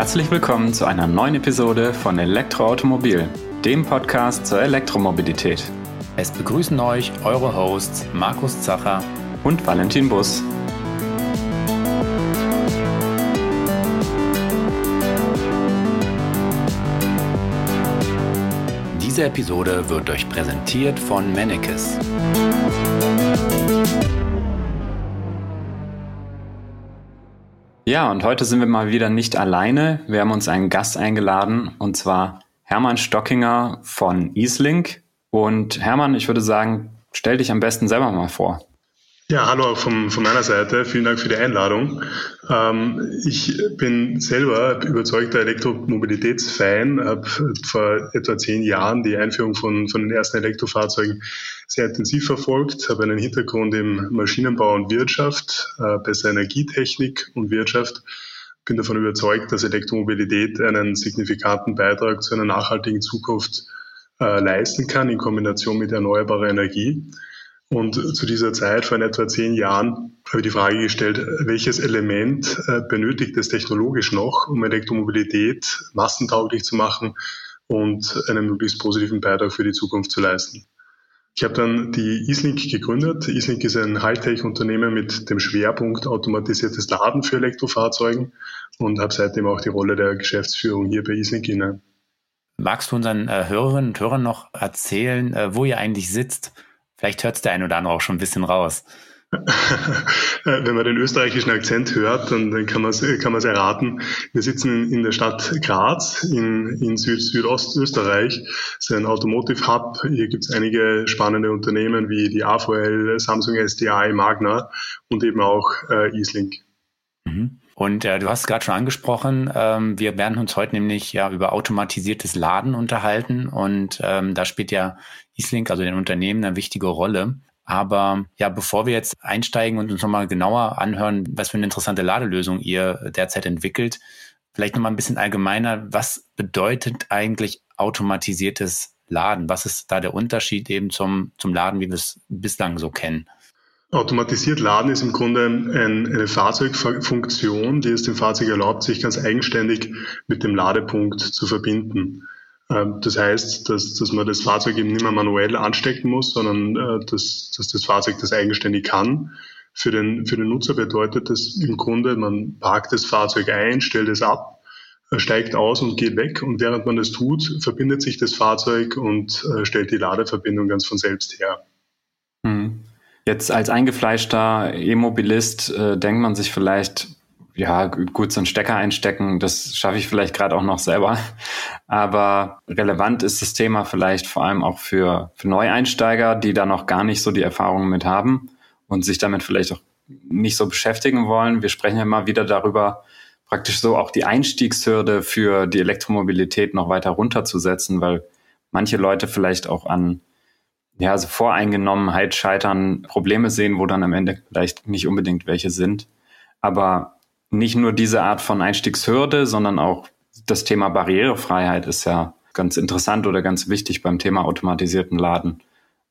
Herzlich willkommen zu einer neuen Episode von Elektroautomobil, dem Podcast zur Elektromobilität. Es begrüßen euch eure Hosts Markus Zacher und Valentin Bus. Diese Episode wird euch präsentiert von Mennekes. Ja, und heute sind wir mal wieder nicht alleine. Wir haben uns einen Gast eingeladen, und zwar Hermann Stockinger von Easlink. Und Hermann, ich würde sagen, stell dich am besten selber mal vor. Ja, hallo von, von meiner Seite. Vielen Dank für die Einladung. Ähm, ich bin selber überzeugter Elektromobilitätsfan, habe vor etwa zehn Jahren die Einführung von, von den ersten Elektrofahrzeugen sehr intensiv verfolgt, habe einen Hintergrund im Maschinenbau und Wirtschaft, äh, besser Energietechnik und Wirtschaft. Bin davon überzeugt, dass Elektromobilität einen signifikanten Beitrag zu einer nachhaltigen Zukunft äh, leisten kann in Kombination mit erneuerbarer Energie. Und zu dieser Zeit, vor etwa zehn Jahren, habe ich die Frage gestellt, welches Element äh, benötigt es technologisch noch, um Elektromobilität massentauglich zu machen und einen möglichst positiven Beitrag für die Zukunft zu leisten. Ich habe dann die Easlink gegründet. Easlink ist ein Hightech-Unternehmen mit dem Schwerpunkt automatisiertes Laden für Elektrofahrzeugen und habe seitdem auch die Rolle der Geschäftsführung hier bei Easlink inne. Magst du unseren äh, Hörerinnen und Hörern noch erzählen, äh, wo ihr eigentlich sitzt? Vielleicht hört es der eine oder andere auch schon ein bisschen raus. Wenn man den österreichischen Akzent hört, dann, kann man es kann erraten. Wir sitzen in der Stadt Graz in, in Süd Südostösterreich. Es ist ein Automotive Hub. Hier gibt es einige spannende Unternehmen wie die AVL, Samsung SDI, Magna und eben auch äh, Easlink. Mhm. Und äh, du hast gerade schon angesprochen, ähm, wir werden uns heute nämlich ja über automatisiertes Laden unterhalten und ähm, da spielt ja Easlink, also den Unternehmen, eine wichtige Rolle. Aber ja, bevor wir jetzt einsteigen und uns nochmal genauer anhören, was für eine interessante Ladelösung ihr derzeit entwickelt, vielleicht nochmal ein bisschen allgemeiner, was bedeutet eigentlich automatisiertes Laden? Was ist da der Unterschied eben zum, zum Laden, wie wir es bislang so kennen? Automatisiert laden ist im Grunde ein, eine Fahrzeugfunktion, die es dem Fahrzeug erlaubt, sich ganz eigenständig mit dem Ladepunkt zu verbinden. Ähm, das heißt, dass, dass man das Fahrzeug eben nicht mehr manuell anstecken muss, sondern äh, dass, dass das Fahrzeug das eigenständig kann. Für den, für den Nutzer bedeutet das im Grunde, man parkt das Fahrzeug ein, stellt es ab, äh, steigt aus und geht weg. Und während man das tut, verbindet sich das Fahrzeug und äh, stellt die Ladeverbindung ganz von selbst her. Hm. Jetzt als eingefleischter E-Mobilist äh, denkt man sich vielleicht, ja, gut, so einen Stecker einstecken, das schaffe ich vielleicht gerade auch noch selber. Aber relevant ist das Thema vielleicht vor allem auch für, für Neueinsteiger, die da noch gar nicht so die Erfahrungen mit haben und sich damit vielleicht auch nicht so beschäftigen wollen. Wir sprechen ja immer wieder darüber, praktisch so auch die Einstiegshürde für die Elektromobilität noch weiter runterzusetzen, weil manche Leute vielleicht auch an ja, also Voreingenommenheit scheitern, Probleme sehen, wo dann am Ende vielleicht nicht unbedingt welche sind. Aber nicht nur diese Art von Einstiegshürde, sondern auch das Thema Barrierefreiheit ist ja ganz interessant oder ganz wichtig beim Thema automatisierten Laden.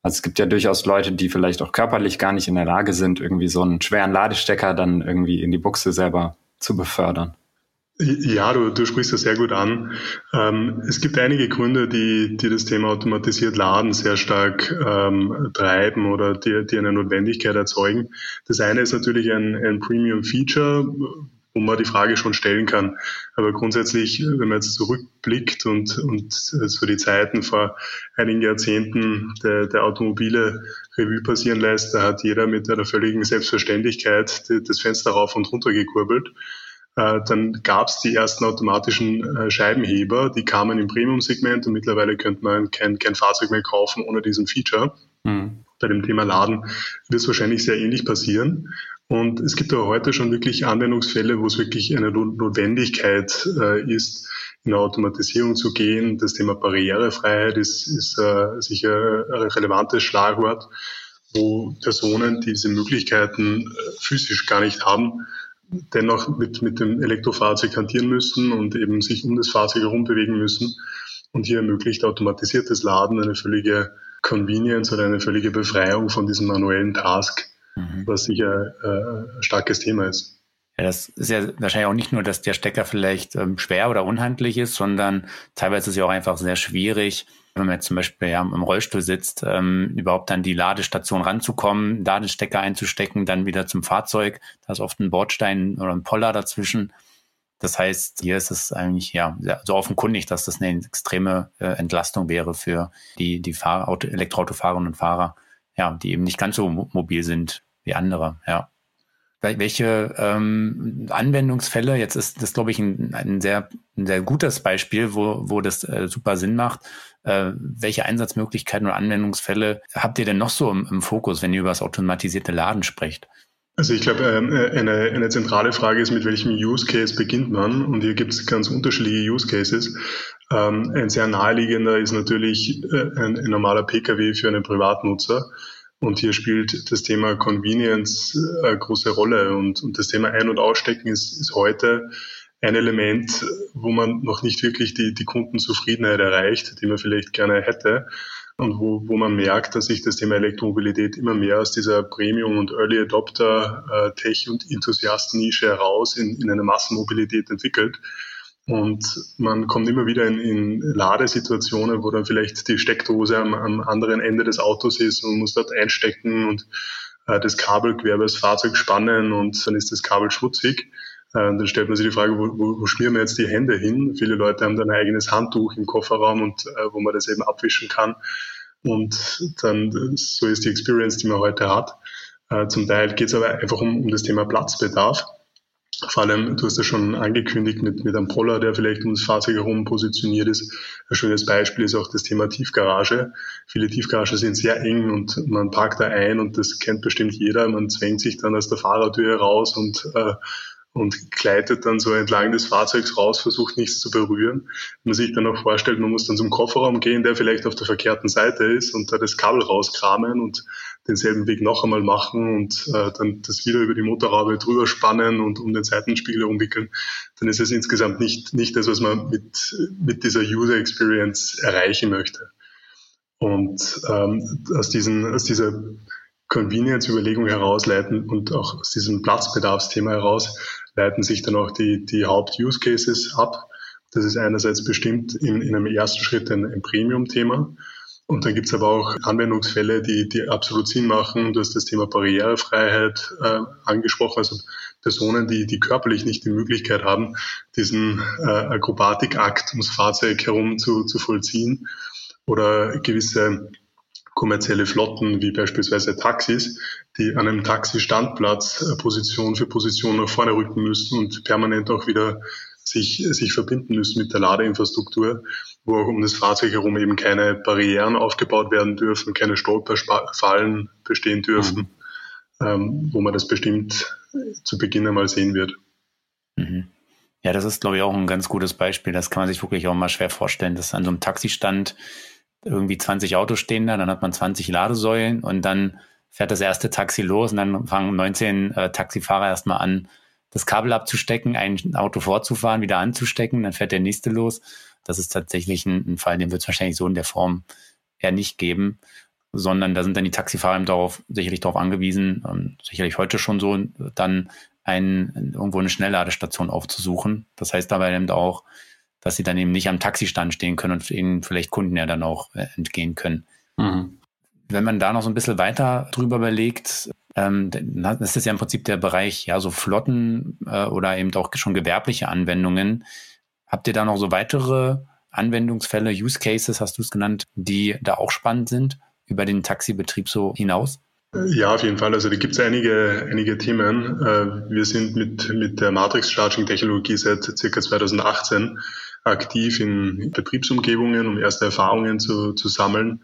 Also es gibt ja durchaus Leute, die vielleicht auch körperlich gar nicht in der Lage sind, irgendwie so einen schweren Ladestecker dann irgendwie in die Buchse selber zu befördern. Ja, du, du sprichst das sehr gut an. Ähm, es gibt einige Gründe, die, die das Thema automatisiert Laden sehr stark ähm, treiben oder die, die eine Notwendigkeit erzeugen. Das eine ist natürlich ein, ein Premium-Feature, wo man die Frage schon stellen kann. Aber grundsätzlich, wenn man jetzt zurückblickt und, und so die Zeiten vor einigen Jahrzehnten der, der Automobile Revue passieren lässt, da hat jeder mit einer völligen Selbstverständlichkeit das Fenster rauf und runter gekurbelt. Äh, dann gab es die ersten automatischen äh, Scheibenheber, die kamen im Premium-Segment und mittlerweile könnte man kein, kein Fahrzeug mehr kaufen ohne diesen Feature. Mhm. Bei dem Thema Laden wird es wahrscheinlich sehr ähnlich passieren. Und es gibt aber heute schon wirklich Anwendungsfälle, wo es wirklich eine Notwendigkeit äh, ist, in eine Automatisierung zu gehen. Das Thema Barrierefreiheit ist, ist äh, sicher ein relevantes Schlagwort, wo Personen, die diese Möglichkeiten äh, physisch gar nicht haben, dennoch mit, mit dem Elektrofahrzeug hantieren müssen und eben sich um das Fahrzeug herum bewegen müssen. Und hier ermöglicht automatisiertes Laden eine völlige Convenience oder eine völlige Befreiung von diesem manuellen Task, mhm. was sicher äh, ein starkes Thema ist. Ja, das ist ja wahrscheinlich auch nicht nur, dass der Stecker vielleicht ähm, schwer oder unhandlich ist, sondern teilweise ist es ja auch einfach sehr schwierig, wenn man jetzt zum Beispiel ja, im Rollstuhl sitzt, ähm, überhaupt dann die Ladestation ranzukommen, da den Stecker einzustecken, dann wieder zum Fahrzeug. Da ist oft ein Bordstein oder ein Poller dazwischen. Das heißt, hier ist es eigentlich ja so offenkundig, dass das eine extreme äh, Entlastung wäre für die, die Fahr Auto, Elektroautofahrerinnen und Fahrer, ja, die eben nicht ganz so mobil sind wie andere, ja. Welche ähm, Anwendungsfälle, jetzt ist das, glaube ich, ein, ein, sehr, ein sehr gutes Beispiel, wo, wo das äh, super Sinn macht. Äh, welche Einsatzmöglichkeiten oder Anwendungsfälle habt ihr denn noch so im, im Fokus, wenn ihr über das automatisierte Laden sprecht? Also ich glaube, ähm, äh, eine, eine zentrale Frage ist, mit welchem Use Case beginnt man? Und hier gibt es ganz unterschiedliche Use Cases. Ähm, ein sehr naheliegender ist natürlich äh, ein, ein normaler Pkw für einen Privatnutzer. Und hier spielt das Thema Convenience eine große Rolle. Und, und das Thema Ein- und Ausstecken ist, ist heute ein Element, wo man noch nicht wirklich die, die Kundenzufriedenheit erreicht, die man vielleicht gerne hätte. Und wo, wo man merkt, dass sich das Thema Elektromobilität immer mehr aus dieser Premium- und Early Adopter äh, Tech- und Enthusiasten-Nische heraus in, in eine Massenmobilität entwickelt. Und man kommt immer wieder in, in Ladesituationen, wo dann vielleicht die Steckdose am, am, anderen Ende des Autos ist und muss dort einstecken und äh, das Kabel quer über das Fahrzeug spannen und dann ist das Kabel schmutzig. Äh, dann stellt man sich die Frage, wo, wo, wo schmieren wir jetzt die Hände hin? Viele Leute haben dann ein eigenes Handtuch im Kofferraum und äh, wo man das eben abwischen kann. Und dann, so ist die Experience, die man heute hat. Äh, zum Teil geht es aber einfach um, um das Thema Platzbedarf. Vor allem, du hast ja schon angekündigt mit, mit einem Poller, der vielleicht um das Fahrzeug herum positioniert ist. Ein schönes Beispiel ist auch das Thema Tiefgarage. Viele Tiefgaragen sind sehr eng und man parkt da ein und das kennt bestimmt jeder. Man zwängt sich dann aus der Fahrertür raus und äh, und gleitet dann so entlang des Fahrzeugs raus, versucht nichts zu berühren. Man sich dann auch vorstellt, man muss dann zum Kofferraum gehen, der vielleicht auf der verkehrten Seite ist und da das Kabel rauskramen und denselben Weg noch einmal machen und äh, dann das wieder über die Motorhaube drüber spannen und um den Seitenspiegel umwickeln, dann ist es insgesamt nicht, nicht das, was man mit, mit dieser User Experience erreichen möchte. Und ähm, aus, diesen, aus dieser Convenience-Überlegung herausleiten und auch aus diesem Platzbedarfsthema heraus leiten sich dann auch die, die Haupt-Use-Cases ab. Das ist einerseits bestimmt in, in einem ersten Schritt ein, ein Premium-Thema. Und dann gibt es aber auch Anwendungsfälle, die, die absolut Sinn machen. Du hast das Thema Barrierefreiheit äh, angesprochen, also Personen, die, die körperlich nicht die Möglichkeit haben, diesen äh, Akrobatikakt ums Fahrzeug herum zu, zu vollziehen oder gewisse kommerzielle Flotten wie beispielsweise Taxis, die an einem Taxistandplatz äh, Position für Position nach vorne rücken müssen und permanent auch wieder sich, sich verbinden müssen mit der Ladeinfrastruktur, wo auch um das Fahrzeug herum eben keine Barrieren aufgebaut werden dürfen, keine Stolperfallen bestehen dürfen, mhm. ähm, wo man das bestimmt zu Beginn einmal sehen wird. Mhm. Ja, das ist, glaube ich, auch ein ganz gutes Beispiel. Das kann man sich wirklich auch mal schwer vorstellen, dass an so einem Taxistand irgendwie 20 Autos stehen da, dann hat man 20 Ladesäulen und dann fährt das erste Taxi los und dann fangen 19 äh, Taxifahrer erstmal an, das Kabel abzustecken, ein Auto vorzufahren, wieder anzustecken, dann fährt der nächste los. Das ist tatsächlich ein, ein Fall, den wird es wahrscheinlich so in der Form eher nicht geben, sondern da sind dann die Taxifahrer darauf, sicherlich darauf angewiesen, und sicherlich heute schon so, dann ein, irgendwo eine Schnellladestation aufzusuchen. Das heißt dabei eben auch, dass sie dann eben nicht am Taxistand stehen können und ihnen vielleicht Kunden ja dann auch äh, entgehen können. Mhm. Wenn man da noch so ein bisschen weiter drüber überlegt, ähm, das ist ja im Prinzip der Bereich, ja, so Flotten äh, oder eben auch schon gewerbliche Anwendungen. Habt ihr da noch so weitere Anwendungsfälle, Use Cases, hast du es genannt, die da auch spannend sind, über den Taxibetrieb so hinaus? Ja, auf jeden Fall. Also da gibt es einige, einige Themen. Äh, wir sind mit, mit der Matrix-Charging-Technologie seit circa 2018 aktiv in Betriebsumgebungen, um erste Erfahrungen zu, zu sammeln.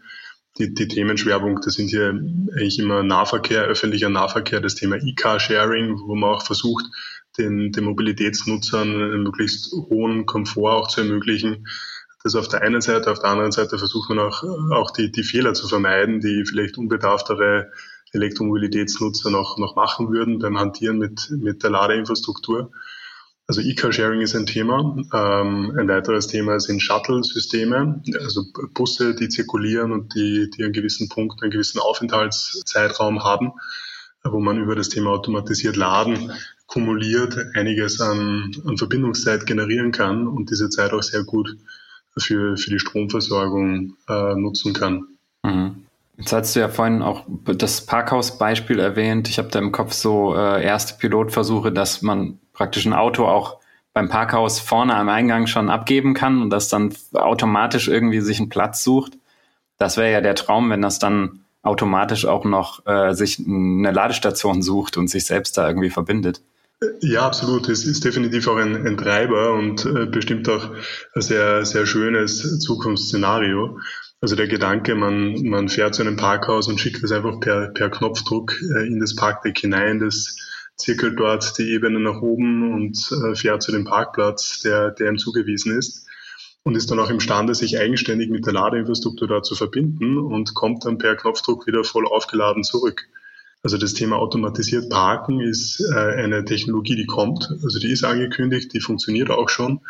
Die, die Themenschwerpunkte sind hier eigentlich immer Nahverkehr, öffentlicher Nahverkehr, das Thema E-Car-Sharing, wo man auch versucht, den, den Mobilitätsnutzern einen möglichst hohen Komfort auch zu ermöglichen. Das auf der einen Seite, auf der anderen Seite versucht man auch, auch die, die Fehler zu vermeiden, die vielleicht unbedarftere Elektromobilitätsnutzer noch, noch machen würden beim Hantieren mit, mit der Ladeinfrastruktur. Also E-Car-Sharing ist ein Thema. Ähm, ein weiteres Thema sind Shuttle-Systeme, also Busse, die zirkulieren und die, die einen gewissen Punkt, einen gewissen Aufenthaltszeitraum haben, wo man über das Thema automatisiert Laden kumuliert einiges an, an Verbindungszeit generieren kann und diese Zeit auch sehr gut für, für die Stromversorgung äh, nutzen kann. Mhm. Jetzt hast du ja vorhin auch das Parkhaus-Beispiel erwähnt. Ich habe da im Kopf so äh, erste Pilotversuche, dass man praktisch ein Auto auch beim Parkhaus vorne am Eingang schon abgeben kann und das dann automatisch irgendwie sich einen Platz sucht. Das wäre ja der Traum, wenn das dann automatisch auch noch äh, sich eine Ladestation sucht und sich selbst da irgendwie verbindet. Ja, absolut. Es ist definitiv auch ein, ein Treiber und äh, bestimmt auch ein sehr, sehr schönes Zukunftsszenario. Also der Gedanke, man, man fährt zu einem Parkhaus und schickt es einfach per, per Knopfdruck äh, in das Parkdeck hinein, das zirkelt dort die Ebene nach oben und äh, fährt zu dem Parkplatz, der, der ihm zugewiesen ist und ist dann auch imstande, sich eigenständig mit der Ladeinfrastruktur da zu verbinden und kommt dann per Knopfdruck wieder voll aufgeladen zurück. Also das Thema automatisiert Parken ist äh, eine Technologie, die kommt. Also die ist angekündigt, die funktioniert auch schon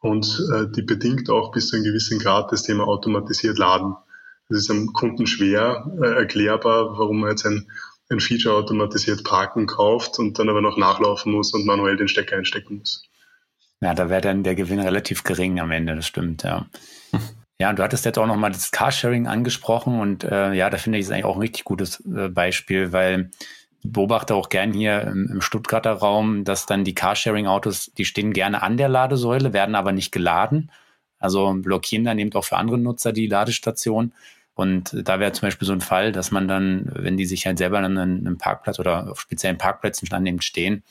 und äh, die bedingt auch bis zu einem gewissen Grad das Thema automatisiert Laden. Es ist am Kunden schwer äh, erklärbar, warum man jetzt ein, ein Feature automatisiert Parken kauft und dann aber noch nachlaufen muss und manuell den Stecker einstecken muss. Ja, da wäre dann der Gewinn relativ gering am Ende, das stimmt, ja. Ja, du hattest jetzt auch nochmal das Carsharing angesprochen und äh, ja, da finde ich es eigentlich auch ein richtig gutes äh, Beispiel, weil ich beobachte auch gern hier im, im Stuttgarter Raum, dass dann die Carsharing-Autos, die stehen gerne an der Ladesäule, werden aber nicht geladen. Also blockieren dann eben auch für andere Nutzer die Ladestation. Und da wäre zum Beispiel so ein Fall, dass man dann, wenn die sich halt selber an einem Parkplatz oder auf speziellen Parkplätzen dann eben stehen,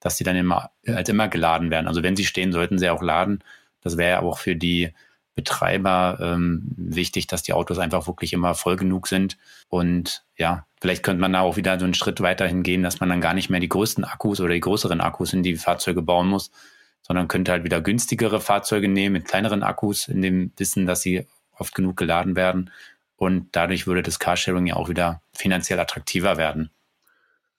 dass die dann immer, halt immer geladen werden. Also wenn sie stehen, sollten sie auch laden. Das wäre aber auch für die Betreiber ähm, wichtig, dass die Autos einfach wirklich immer voll genug sind. Und ja, vielleicht könnte man da auch wieder so einen Schritt weiterhin gehen, dass man dann gar nicht mehr die größten Akkus oder die größeren Akkus in die Fahrzeuge bauen muss, sondern könnte halt wieder günstigere Fahrzeuge nehmen mit kleineren Akkus, in dem Wissen, dass sie oft genug geladen werden. Und dadurch würde das Carsharing ja auch wieder finanziell attraktiver werden.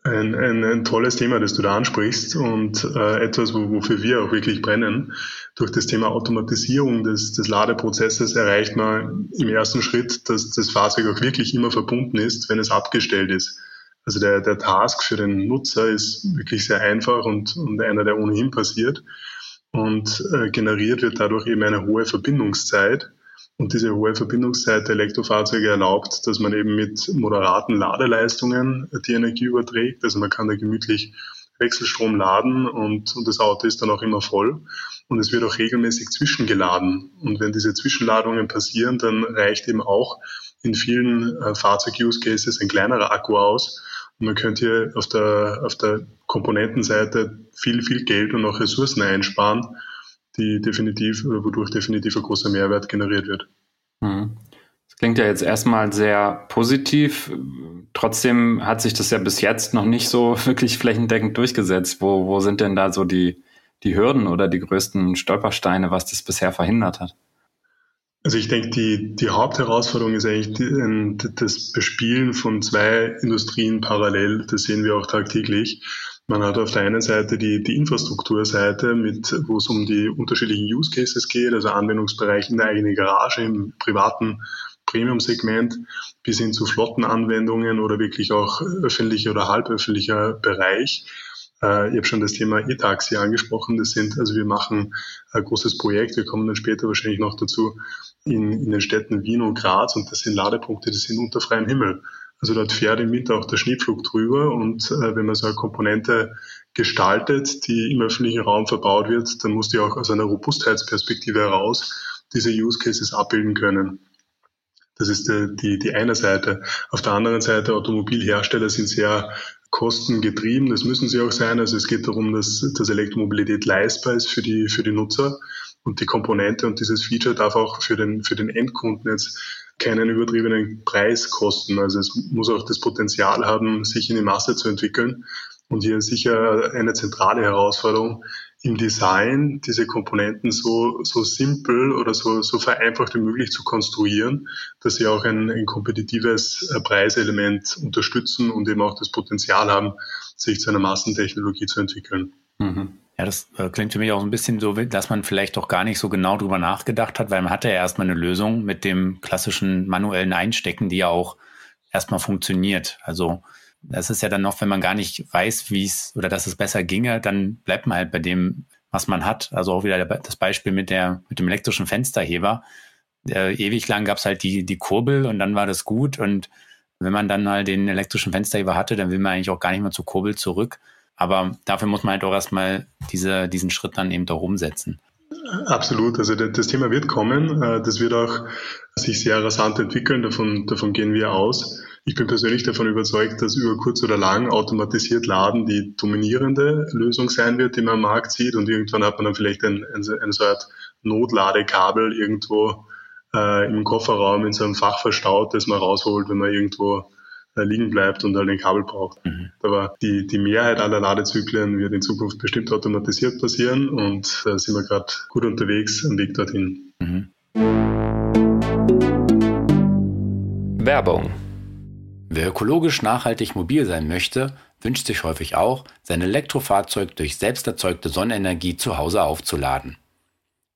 Ein, ein, ein tolles Thema, das du da ansprichst und äh, etwas, wo, wofür wir auch wirklich brennen. Durch das Thema Automatisierung des, des Ladeprozesses erreicht man im ersten Schritt, dass das Fahrzeug auch wirklich immer verbunden ist, wenn es abgestellt ist. Also der, der Task für den Nutzer ist wirklich sehr einfach und, und einer, der ohnehin passiert. Und äh, generiert wird dadurch eben eine hohe Verbindungszeit und diese hohe Verbindungszeit der Elektrofahrzeuge erlaubt, dass man eben mit moderaten Ladeleistungen die Energie überträgt. Also man kann da gemütlich Wechselstrom laden und, und das Auto ist dann auch immer voll. Und es wird auch regelmäßig zwischengeladen. Und wenn diese Zwischenladungen passieren, dann reicht eben auch in vielen äh, Fahrzeug-Use-Cases ein kleinerer Akku aus. Und man könnte hier auf der, auf der Komponentenseite viel, viel Geld und auch Ressourcen einsparen die definitiv oder wodurch definitiv ein großer Mehrwert generiert wird. Mhm. Das klingt ja jetzt erstmal sehr positiv. Trotzdem hat sich das ja bis jetzt noch nicht so wirklich flächendeckend durchgesetzt. Wo, wo sind denn da so die, die Hürden oder die größten Stolpersteine, was das bisher verhindert hat? Also ich denke, die, die Hauptherausforderung ist eigentlich die, das Bespielen von zwei Industrien parallel. Das sehen wir auch tagtäglich. Man hat auf der einen Seite die, die Infrastrukturseite, mit, wo es um die unterschiedlichen Use Cases geht, also Anwendungsbereich in der eigenen Garage, im privaten Premium-Segment, bis hin zu Flottenanwendungen oder wirklich auch öffentlicher oder halböffentlicher Bereich. Äh, ich habe schon das Thema E-Taxi angesprochen. Das sind, also wir machen ein großes Projekt, wir kommen dann später wahrscheinlich noch dazu, in, in den Städten Wien und Graz und das sind Ladepunkte, die sind unter freiem Himmel. Also dort fährt im Winter auch der Schneepflug drüber und äh, wenn man so eine Komponente gestaltet, die im öffentlichen Raum verbaut wird, dann muss die auch aus einer Robustheitsperspektive heraus diese Use Cases abbilden können. Das ist die, die, die eine Seite. Auf der anderen Seite, Automobilhersteller sind sehr kostengetrieben, das müssen sie auch sein. Also es geht darum, dass, dass Elektromobilität leistbar ist für die, für die Nutzer. Und die Komponente und dieses Feature darf auch für den, für den Endkunden jetzt keinen übertriebenen Preis kosten. Also es muss auch das Potenzial haben, sich in die Masse zu entwickeln. Und hier sicher eine zentrale Herausforderung im Design, diese Komponenten so, so simpel oder so, so vereinfacht wie möglich zu konstruieren, dass sie auch ein, ein kompetitives Preiselement unterstützen und eben auch das Potenzial haben, sich zu einer Massentechnologie zu entwickeln. Mhm. Ja, das äh, klingt für mich auch ein bisschen so, dass man vielleicht doch gar nicht so genau drüber nachgedacht hat, weil man hatte ja erstmal eine Lösung mit dem klassischen manuellen Einstecken, die ja auch erstmal funktioniert. Also Das ist ja dann noch, wenn man gar nicht weiß, wie es oder dass es besser ginge, dann bleibt man halt bei dem, was man hat. Also auch wieder das Beispiel mit der mit dem elektrischen Fensterheber. Äh, ewig lang gab es halt die die Kurbel und dann war das gut und wenn man dann halt den elektrischen Fensterheber hatte, dann will man eigentlich auch gar nicht mehr zur Kurbel zurück. Aber dafür muss man halt auch erstmal diese, diesen Schritt dann eben doch umsetzen. Absolut. Also das Thema wird kommen. Äh, das wird auch sich sehr rasant entwickeln. Davon, davon gehen wir aus. Ich bin persönlich davon überzeugt, dass über kurz oder lang automatisiert Laden die dominierende Lösung sein wird, die man am Markt sieht. Und irgendwann hat man dann vielleicht ein, ein, eine so Art Notladekabel irgendwo äh, im Kofferraum in so einem Fach verstaut, das man rausholt, wenn man irgendwo liegen bleibt und halt ein Kabel braucht. Mhm. Aber die, die Mehrheit aller Ladezyklen wird in Zukunft bestimmt automatisiert passieren und da sind wir gerade gut unterwegs am Weg dorthin. Mhm. Werbung. Wer ökologisch nachhaltig mobil sein möchte, wünscht sich häufig auch, sein Elektrofahrzeug durch selbst erzeugte Sonnenenergie zu Hause aufzuladen.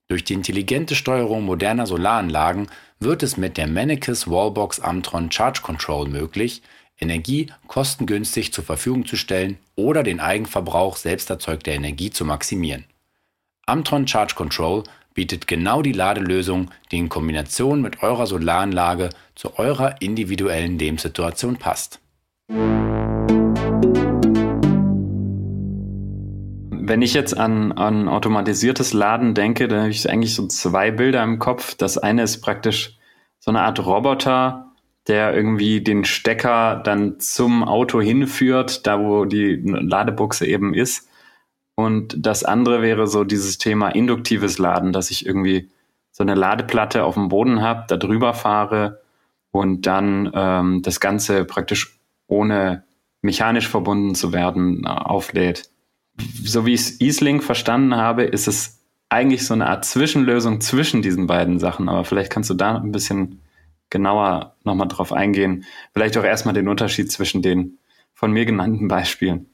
Durch die intelligente Steuerung moderner Solaranlagen wird es mit der Mennekes Wallbox Amtron Charge Control möglich, Energie kostengünstig zur Verfügung zu stellen oder den Eigenverbrauch selbst erzeugter Energie zu maximieren. Amtron Charge Control bietet genau die Ladelösung, die in Kombination mit eurer Solaranlage zu eurer individuellen Lebenssituation passt. Wenn ich jetzt an, an automatisiertes Laden denke, dann habe ich eigentlich so zwei Bilder im Kopf. Das eine ist praktisch so eine Art Roboter, der irgendwie den Stecker dann zum Auto hinführt, da wo die Ladebuchse eben ist. Und das andere wäre so dieses Thema induktives Laden, dass ich irgendwie so eine Ladeplatte auf dem Boden habe, da drüber fahre und dann ähm, das Ganze praktisch ohne mechanisch verbunden zu werden auflädt so wie ich es Easlink verstanden habe, ist es eigentlich so eine Art Zwischenlösung zwischen diesen beiden Sachen. Aber vielleicht kannst du da ein bisschen genauer nochmal drauf eingehen. Vielleicht auch erstmal den Unterschied zwischen den von mir genannten Beispielen.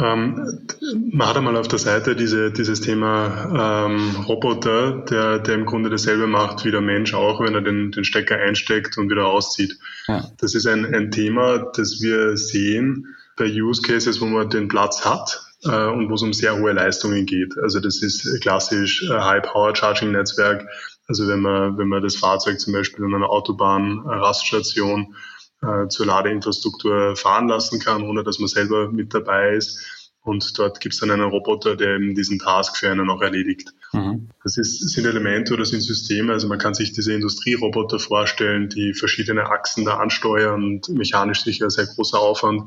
Ähm, man hat einmal auf der Seite diese, dieses Thema ähm, Roboter, der, der im Grunde dasselbe macht wie der Mensch auch, wenn er den, den Stecker einsteckt und wieder auszieht. Ja. Das ist ein, ein Thema, das wir sehen bei Use Cases, wo man den Platz hat, äh, und wo es um sehr hohe Leistungen geht. Also das ist klassisch äh, High-Power-Charging-Netzwerk. Also wenn man, wenn man das Fahrzeug zum Beispiel an einer Autobahn-Raststation äh, zur Ladeinfrastruktur fahren lassen kann, ohne dass man selber mit dabei ist. Und dort gibt es dann einen Roboter, der eben diesen Task für einen auch erledigt. Mhm. Das ist, sind Elemente oder sind Systeme, also man kann sich diese Industrieroboter vorstellen, die verschiedene Achsen da ansteuern und mechanisch sicher sehr großer Aufwand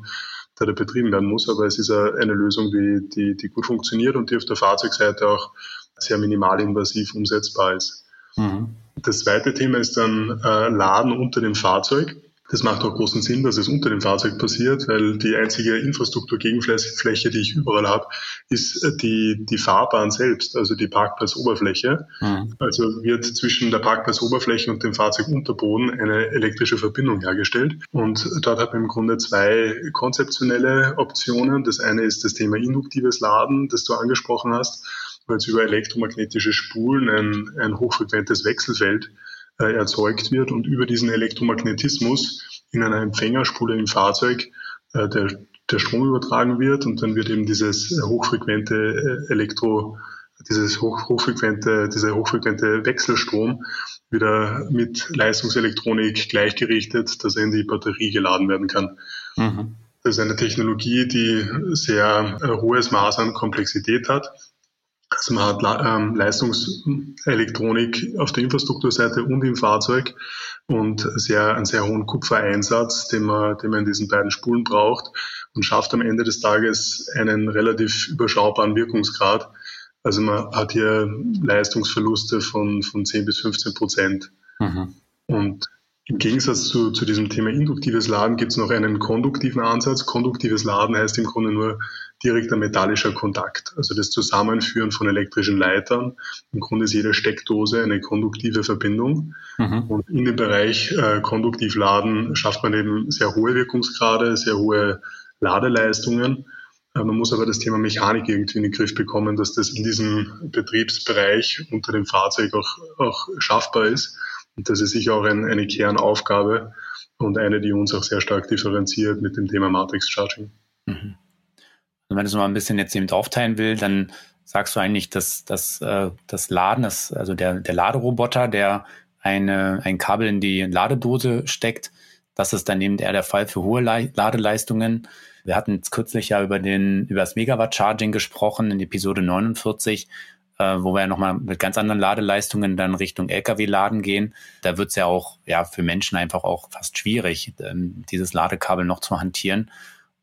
der da betrieben werden muss. Aber es ist eine Lösung, die, die, die gut funktioniert und die auf der Fahrzeugseite auch sehr minimalinvasiv umsetzbar ist. Mhm. Das zweite Thema ist dann äh, Laden unter dem Fahrzeug. Das macht auch großen Sinn, dass es unter dem Fahrzeug passiert, weil die einzige Infrastrukturgegenfläche, die ich überall habe, ist äh, die, die Fahrbahn selbst, also die Parkplatzoberfläche. Mhm. Also wird zwischen der Parkplatzoberfläche und dem Fahrzeugunterboden eine elektrische Verbindung hergestellt. Und dort hat man im Grunde zwei konzeptionelle Optionen. Das eine ist das Thema induktives Laden, das du angesprochen hast, weil es über elektromagnetische Spulen ein, ein hochfrequentes Wechselfeld äh, erzeugt wird und über diesen Elektromagnetismus in einer Empfängerspule im Fahrzeug äh, der, der Strom übertragen wird und dann wird eben dieses hochfrequente äh, Elektro, dieses hoch, hochfrequente, dieser hochfrequente Wechselstrom wieder mit Leistungselektronik gleichgerichtet, dass er in die Batterie geladen werden kann. Mhm. Das ist eine Technologie, die sehr äh, hohes Maß an Komplexität hat also man hat ähm, Leistungselektronik auf der Infrastrukturseite und im Fahrzeug und sehr, einen sehr hohen Kupfereinsatz, den man, den man in diesen beiden Spulen braucht und schafft am Ende des Tages einen relativ überschaubaren Wirkungsgrad. Also man hat hier Leistungsverluste von, von 10 bis 15 Prozent. Mhm. Und im Gegensatz zu, zu diesem Thema induktives Laden gibt es noch einen konduktiven Ansatz. Konduktives Laden heißt im Grunde nur direkter metallischer Kontakt, also das Zusammenführen von elektrischen Leitern. Im Grunde ist jede Steckdose eine konduktive Verbindung. Mhm. Und in dem Bereich äh, konduktiv laden schafft man eben sehr hohe Wirkungsgrade, sehr hohe Ladeleistungen. Äh, man muss aber das Thema Mechanik irgendwie in den Griff bekommen, dass das in diesem Betriebsbereich unter dem Fahrzeug auch, auch schaffbar ist. Und das ist sicher auch ein, eine Kernaufgabe und eine, die uns auch sehr stark differenziert mit dem Thema Matrix Charging. Mhm. Und wenn du es mal ein bisschen jetzt eben aufteilen will, dann sagst du eigentlich, dass, dass äh, das Laden, das, also der, der Laderoboter, der eine, ein Kabel in die Ladedose steckt, das ist dann eben eher der Fall für hohe Le Ladeleistungen. Wir hatten jetzt kürzlich ja über den über das Megawatt Charging gesprochen in Episode 49, äh, wo wir ja nochmal mit ganz anderen Ladeleistungen dann Richtung LKW-Laden gehen. Da wird es ja auch ja für Menschen einfach auch fast schwierig, ähm, dieses Ladekabel noch zu hantieren.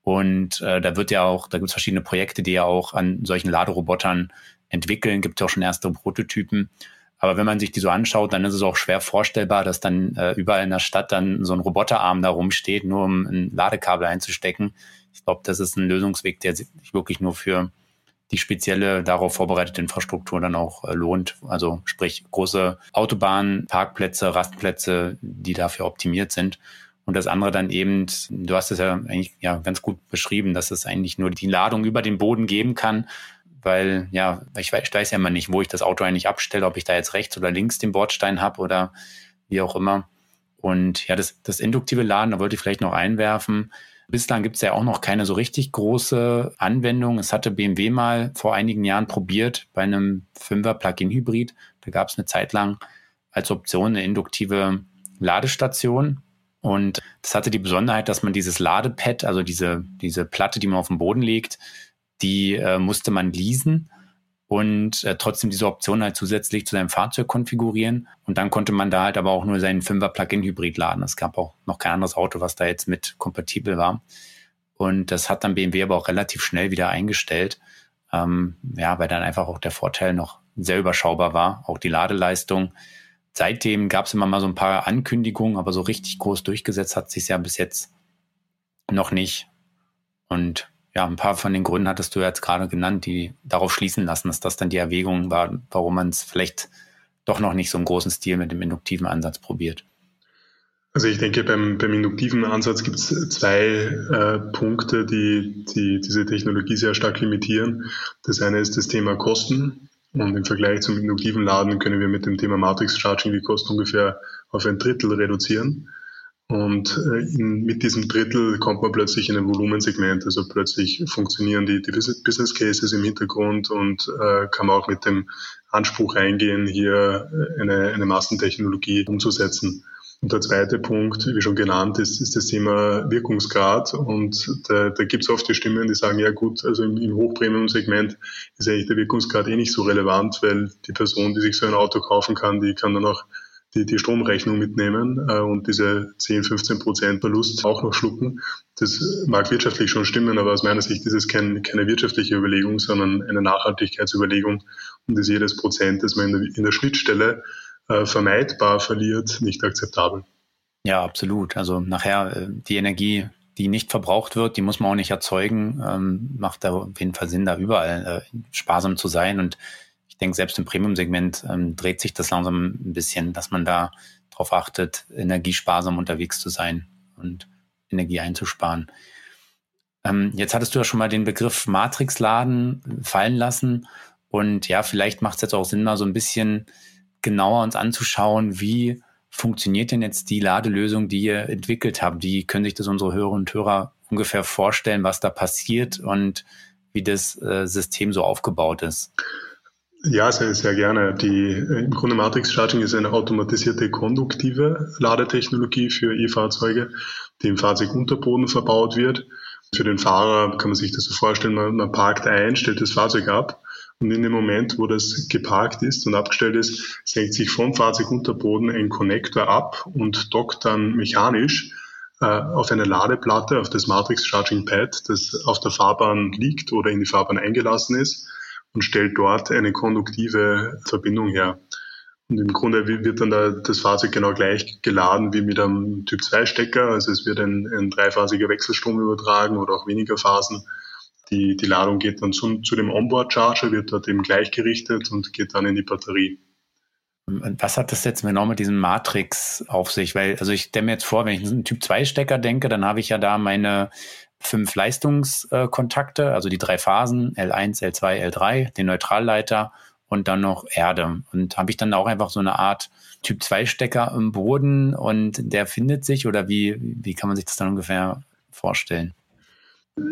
Und äh, da wird ja auch, da gibt es verschiedene Projekte, die ja auch an solchen Laderobotern entwickeln. Gibt ja auch schon erste Prototypen. Aber wenn man sich die so anschaut, dann ist es auch schwer vorstellbar, dass dann äh, überall in der Stadt dann so ein Roboterarm da rumsteht, nur um ein Ladekabel einzustecken. Ich glaube, das ist ein Lösungsweg, der sich wirklich nur für die spezielle darauf vorbereitete Infrastruktur dann auch äh, lohnt. Also sprich große Autobahnen, Parkplätze, Rastplätze, die dafür optimiert sind. Und das andere dann eben, du hast es ja eigentlich ja ganz gut beschrieben, dass es eigentlich nur die Ladung über den Boden geben kann, weil ja, ich weiß, ich weiß ja immer nicht, wo ich das Auto eigentlich abstelle, ob ich da jetzt rechts oder links den Bordstein habe oder wie auch immer. Und ja, das, das induktive Laden, da wollte ich vielleicht noch einwerfen. Bislang gibt es ja auch noch keine so richtig große Anwendung. Es hatte BMW mal vor einigen Jahren probiert bei einem 5er Plug-in-Hybrid. Da gab es eine Zeit lang als Option eine induktive Ladestation. Und das hatte die Besonderheit, dass man dieses Ladepad, also diese, diese Platte, die man auf den Boden legt, die äh, musste man leasen und äh, trotzdem diese Option halt zusätzlich zu seinem Fahrzeug konfigurieren. Und dann konnte man da halt aber auch nur seinen 5er Plug-in-Hybrid laden. Es gab auch noch kein anderes Auto, was da jetzt mit kompatibel war. Und das hat dann BMW aber auch relativ schnell wieder eingestellt. Ähm, ja, weil dann einfach auch der Vorteil noch sehr überschaubar war. Auch die Ladeleistung. Seitdem gab es immer mal so ein paar Ankündigungen, aber so richtig groß durchgesetzt hat sich ja bis jetzt noch nicht. Und ja, ein paar von den Gründen hattest du jetzt gerade genannt, die darauf schließen lassen, dass das dann die Erwägung war, warum man es vielleicht doch noch nicht so im großen Stil mit dem induktiven Ansatz probiert. Also ich denke, beim, beim induktiven Ansatz gibt es zwei äh, Punkte, die, die diese Technologie sehr stark limitieren. Das eine ist das Thema Kosten. Und im Vergleich zum induktiven Laden können wir mit dem Thema Matrix Charging die Kosten ungefähr auf ein Drittel reduzieren. Und äh, in, mit diesem Drittel kommt man plötzlich in ein Volumensegment. Also plötzlich funktionieren die, die Business Cases im Hintergrund und äh, kann man auch mit dem Anspruch eingehen, hier äh, eine, eine Massentechnologie umzusetzen. Und der zweite Punkt, wie schon genannt, ist, ist das Thema Wirkungsgrad. Und da, da gibt es oft die Stimmen, die sagen, ja gut, also im, im Hochpremium-Segment ist eigentlich der Wirkungsgrad eh nicht so relevant, weil die Person, die sich so ein Auto kaufen kann, die kann dann auch die, die Stromrechnung mitnehmen äh, und diese 10, 15 Prozent Verlust auch noch schlucken. Das mag wirtschaftlich schon stimmen, aber aus meiner Sicht ist es kein, keine wirtschaftliche Überlegung, sondern eine Nachhaltigkeitsüberlegung und ist jedes Prozent, das man in der, in der Schnittstelle äh, vermeidbar verliert, nicht akzeptabel. Ja, absolut. Also nachher äh, die Energie, die nicht verbraucht wird, die muss man auch nicht erzeugen. Ähm, macht da auf jeden Fall Sinn, da überall äh, sparsam zu sein und ich denke, selbst im Premium-Segment ähm, dreht sich das langsam ein bisschen, dass man da darauf achtet, energiesparsam unterwegs zu sein und Energie einzusparen. Ähm, jetzt hattest du ja schon mal den Begriff Matrix-Laden fallen lassen. Und ja, vielleicht macht es jetzt auch Sinn, mal so ein bisschen genauer uns anzuschauen, wie funktioniert denn jetzt die Ladelösung, die ihr entwickelt habt? Wie können sich das unsere Hörerinnen und Hörer ungefähr vorstellen, was da passiert und wie das äh, System so aufgebaut ist? Ja, sehr, sehr gerne. Die, äh, Im Grunde Matrix Charging ist eine automatisierte konduktive Ladetechnologie für E-Fahrzeuge, die im Fahrzeugunterboden verbaut wird. Für den Fahrer kann man sich das so vorstellen, man, man parkt ein, stellt das Fahrzeug ab und in dem Moment, wo das geparkt ist und abgestellt ist, senkt sich vom Fahrzeugunterboden ein Connector ab und dockt dann mechanisch äh, auf eine Ladeplatte, auf das Matrix Charging Pad, das auf der Fahrbahn liegt oder in die Fahrbahn eingelassen ist und stellt dort eine konduktive Verbindung her. Und im Grunde wird dann da das Fahrzeug genau gleich geladen wie mit einem Typ-2-Stecker. Also es wird ein, ein dreiphasiger Wechselstrom übertragen oder auch weniger Phasen. Die, die Ladung geht dann zu, zu dem Onboard-Charger, wird dort eben gleichgerichtet und geht dann in die Batterie. Was hat das jetzt genau mit diesem Matrix auf sich? Weil, also ich stelle mir jetzt vor, wenn ich einen Typ-2-Stecker denke, dann habe ich ja da meine fünf Leistungskontakte, also die drei Phasen L1, L2, L3, den Neutralleiter und dann noch Erde. Und habe ich dann auch einfach so eine Art Typ-2-Stecker im Boden und der findet sich oder wie, wie kann man sich das dann ungefähr vorstellen?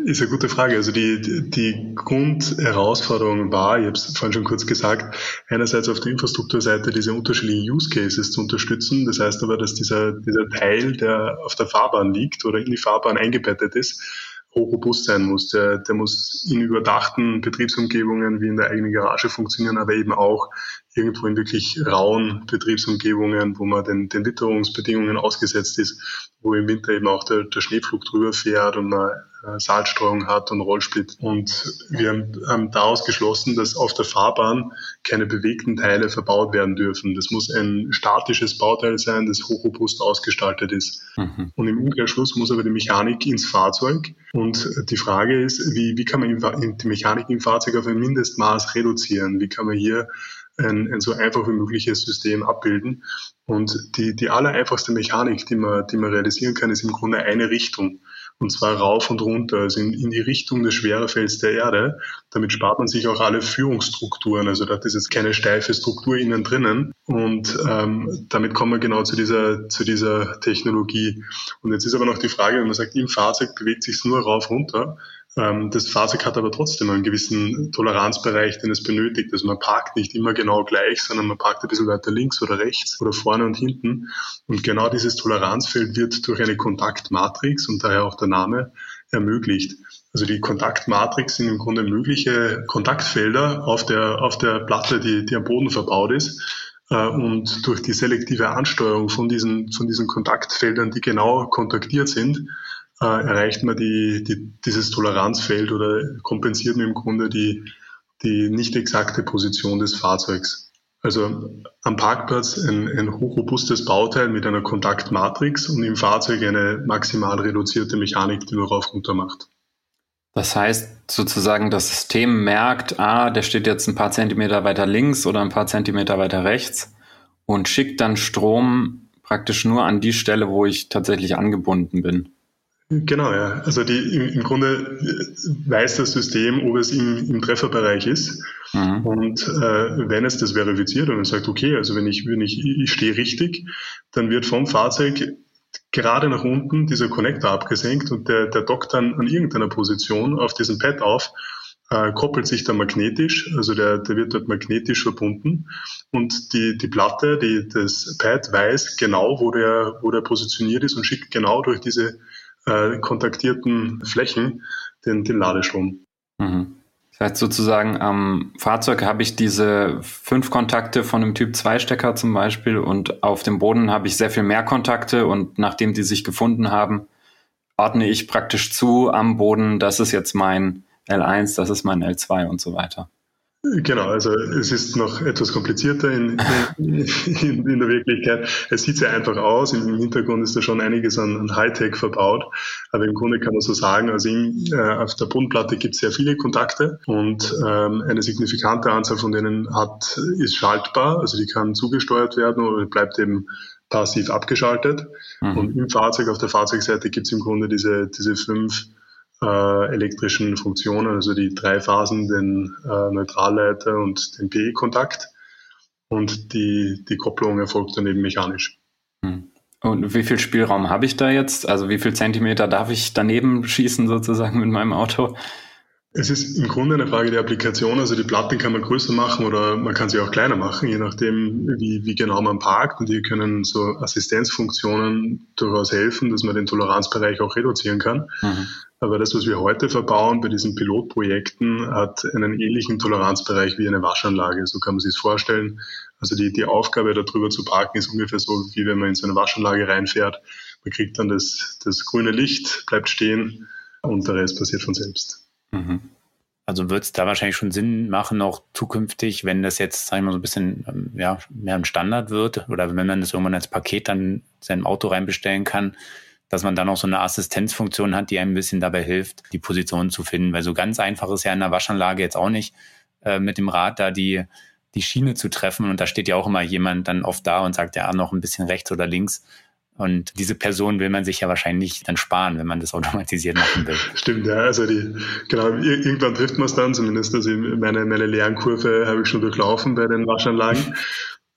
Ist eine gute Frage. Also die, die Grundherausforderung war, ich habe es vorhin schon kurz gesagt, einerseits auf der Infrastrukturseite diese unterschiedlichen Use Cases zu unterstützen. Das heißt aber, dass dieser, dieser Teil, der auf der Fahrbahn liegt oder in die Fahrbahn eingebettet ist, hochrobust sein muss. Der, der muss in überdachten Betriebsumgebungen wie in der eigenen Garage funktionieren, aber eben auch irgendwo in wirklich rauen Betriebsumgebungen, wo man den, den Witterungsbedingungen ausgesetzt ist, wo im Winter eben auch der, der Schneepflug drüber fährt und man Salzstreuung hat und Rollsplit. Und wir haben daraus geschlossen, dass auf der Fahrbahn keine bewegten Teile verbaut werden dürfen. Das muss ein statisches Bauteil sein, das hochrobust ausgestaltet ist. Mhm. Und im Umkehrschluss muss aber die Mechanik ins Fahrzeug. Und die Frage ist, wie, wie kann man die Mechanik im Fahrzeug auf ein Mindestmaß reduzieren? Wie kann man hier ein, ein so einfach wie mögliches System abbilden. Und die, die aller einfachste Mechanik, die man, die man realisieren kann, ist im Grunde eine Richtung und zwar rauf und runter, also in, in die Richtung des Schwerefelds der Erde. Damit spart man sich auch alle Führungsstrukturen, also da ist jetzt keine steife Struktur innen drinnen und ähm, damit kommen wir genau zu dieser, zu dieser Technologie. Und jetzt ist aber noch die Frage, wenn man sagt, im Fahrzeug bewegt sich nur rauf runter, das Fahrzeug hat aber trotzdem einen gewissen Toleranzbereich, den es benötigt. Also man parkt nicht immer genau gleich, sondern man parkt ein bisschen weiter links oder rechts oder vorne und hinten. Und genau dieses Toleranzfeld wird durch eine Kontaktmatrix und daher auch der Name ermöglicht. Also die Kontaktmatrix sind im Grunde mögliche Kontaktfelder auf der, auf der Platte, die, die am Boden verbaut ist. Äh, und durch die selektive Ansteuerung von diesen, von diesen Kontaktfeldern, die genau kontaktiert sind, äh, erreicht man die, die, dieses Toleranzfeld oder kompensiert man im Grunde die, die nicht exakte Position des Fahrzeugs. Also am Parkplatz ein, ein hochrobustes Bauteil mit einer Kontaktmatrix und im Fahrzeug eine maximal reduzierte Mechanik, die nur rauf runter macht. Das heißt sozusagen, das System merkt, ah, der steht jetzt ein paar Zentimeter weiter links oder ein paar Zentimeter weiter rechts und schickt dann Strom praktisch nur an die Stelle, wo ich tatsächlich angebunden bin. Genau, ja. Also die, im, im Grunde weiß das System, ob es im, im Trefferbereich ist. Mhm. Und äh, wenn es das verifiziert und sagt, okay, also wenn ich, wenn ich, ich stehe richtig, dann wird vom Fahrzeug gerade nach unten dieser Connector abgesenkt und der, der dockt dann an irgendeiner Position auf diesem Pad auf, äh, koppelt sich dann magnetisch, also der, der wird dort magnetisch verbunden und die, die Platte, die, das Pad weiß genau, wo der, wo der positioniert ist und schickt genau durch diese äh, kontaktierten Flächen den, den Ladestrom. Mhm. Das heißt sozusagen am Fahrzeug habe ich diese fünf Kontakte von einem Typ 2 Stecker zum Beispiel und auf dem Boden habe ich sehr viel mehr Kontakte und nachdem die sich gefunden haben, ordne ich praktisch zu am Boden, das ist jetzt mein L1, das ist mein L2 und so weiter. Genau, also es ist noch etwas komplizierter in, in, in, der Wirklichkeit. Es sieht sehr einfach aus, im Hintergrund ist da schon einiges an, an Hightech verbaut, aber im Grunde kann man so sagen, also in, äh, auf der Bodenplatte gibt es sehr viele Kontakte und ähm, eine signifikante Anzahl von denen hat, ist schaltbar, also die kann zugesteuert werden oder bleibt eben passiv abgeschaltet. Mhm. Und im Fahrzeug, auf der Fahrzeugseite gibt es im Grunde diese, diese fünf äh, elektrischen Funktionen, also die drei Phasen, den äh, Neutralleiter und den PE-Kontakt. Und die, die Kopplung erfolgt dann eben mechanisch. Hm. Und wie viel Spielraum habe ich da jetzt? Also wie viel Zentimeter darf ich daneben schießen sozusagen mit meinem Auto? Es ist im Grunde eine Frage der Applikation. Also die Platte kann man größer machen oder man kann sie auch kleiner machen, je nachdem, wie, wie genau man parkt. Und hier können so Assistenzfunktionen durchaus helfen, dass man den Toleranzbereich auch reduzieren kann. Mhm. Aber das, was wir heute verbauen bei diesen Pilotprojekten, hat einen ähnlichen Toleranzbereich wie eine Waschanlage. So kann man sich es vorstellen. Also die, die Aufgabe, darüber zu parken, ist ungefähr so, wie wenn man in so eine Waschanlage reinfährt. Man kriegt dann das, das grüne Licht, bleibt stehen und der Rest passiert von selbst. Mhm. Also wird es da wahrscheinlich schon Sinn machen, auch zukünftig, wenn das jetzt, sagen wir mal, so ein bisschen ähm, ja, mehr ein Standard wird oder wenn man das irgendwann als Paket dann seinem Auto reinbestellen kann, dass man dann auch so eine Assistenzfunktion hat, die einem ein bisschen dabei hilft, die Position zu finden. Weil so ganz einfach ist ja in der Waschanlage jetzt auch nicht, äh, mit dem Rad da die, die Schiene zu treffen. Und da steht ja auch immer jemand dann oft da und sagt, ja, noch ein bisschen rechts oder links. Und diese Person will man sich ja wahrscheinlich dann sparen, wenn man das automatisiert machen will. Stimmt, ja. Also die, genau, irgendwann trifft man es dann, zumindest also meine, meine Lernkurve habe ich schon durchlaufen bei den Waschanlagen.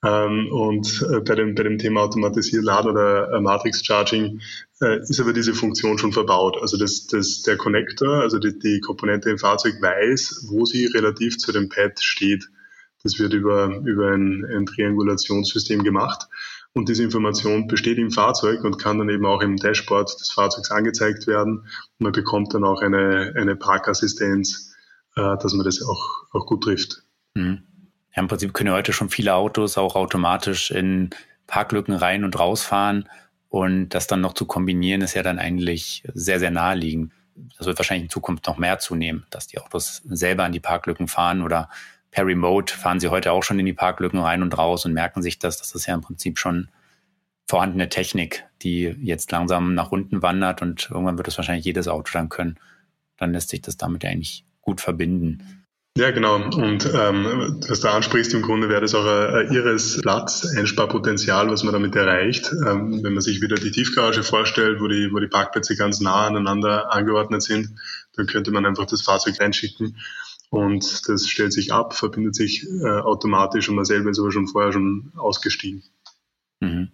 Ähm, und äh, bei, dem, bei dem Thema automatisiert Laden oder äh, Matrix Charging äh, ist aber diese Funktion schon verbaut. Also das, das, der Connector, also die, die Komponente im Fahrzeug weiß, wo sie relativ zu dem Pad steht. Das wird über, über ein, ein Triangulationssystem gemacht. Und diese Information besteht im Fahrzeug und kann dann eben auch im Dashboard des Fahrzeugs angezeigt werden. Und man bekommt dann auch eine, eine Parkassistenz, äh, dass man das auch, auch gut trifft. Mhm. Ja, Im Prinzip können heute schon viele Autos auch automatisch in Parklücken rein und rausfahren. Und das dann noch zu kombinieren, ist ja dann eigentlich sehr, sehr naheliegend. Das wird wahrscheinlich in Zukunft noch mehr zunehmen, dass die Autos selber an die Parklücken fahren oder per Remote fahren sie heute auch schon in die Parklücken rein und raus und merken sich das. Das ist ja im Prinzip schon vorhandene Technik, die jetzt langsam nach unten wandert und irgendwann wird es wahrscheinlich jedes Auto dann können. Dann lässt sich das damit eigentlich gut verbinden. Ja, genau. Und ähm, was du ansprichst, im Grunde wäre das auch ein, ein irres Platz-Einsparpotenzial, was man damit erreicht. Ähm, wenn man sich wieder die Tiefgarage vorstellt, wo die, wo die Parkplätze ganz nah aneinander angeordnet sind, dann könnte man einfach das Fahrzeug reinschicken und das stellt sich ab, verbindet sich äh, automatisch und man selber ist aber schon vorher schon ausgestiegen. Mhm.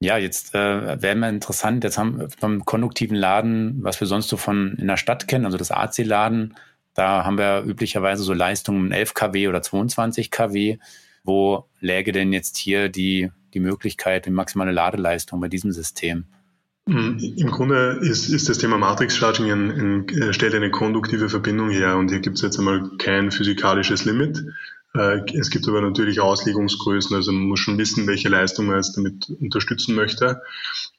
Ja, jetzt äh, wäre mal interessant, jetzt haben wir beim konduktiven Laden, was wir sonst so von in der Stadt kennen, also das AC-Laden, da haben wir üblicherweise so Leistungen 11 kW oder 22 kW. Wo läge denn jetzt hier die, die Möglichkeit, die maximale Ladeleistung bei diesem System? Hm, Im Grunde ist, ist das Thema Matrix Charging ein, ein, äh, stellt eine konduktive Verbindung her und hier gibt es jetzt einmal kein physikalisches Limit. Äh, es gibt aber natürlich Auslegungsgrößen, also man muss schon wissen, welche Leistung man jetzt damit unterstützen möchte.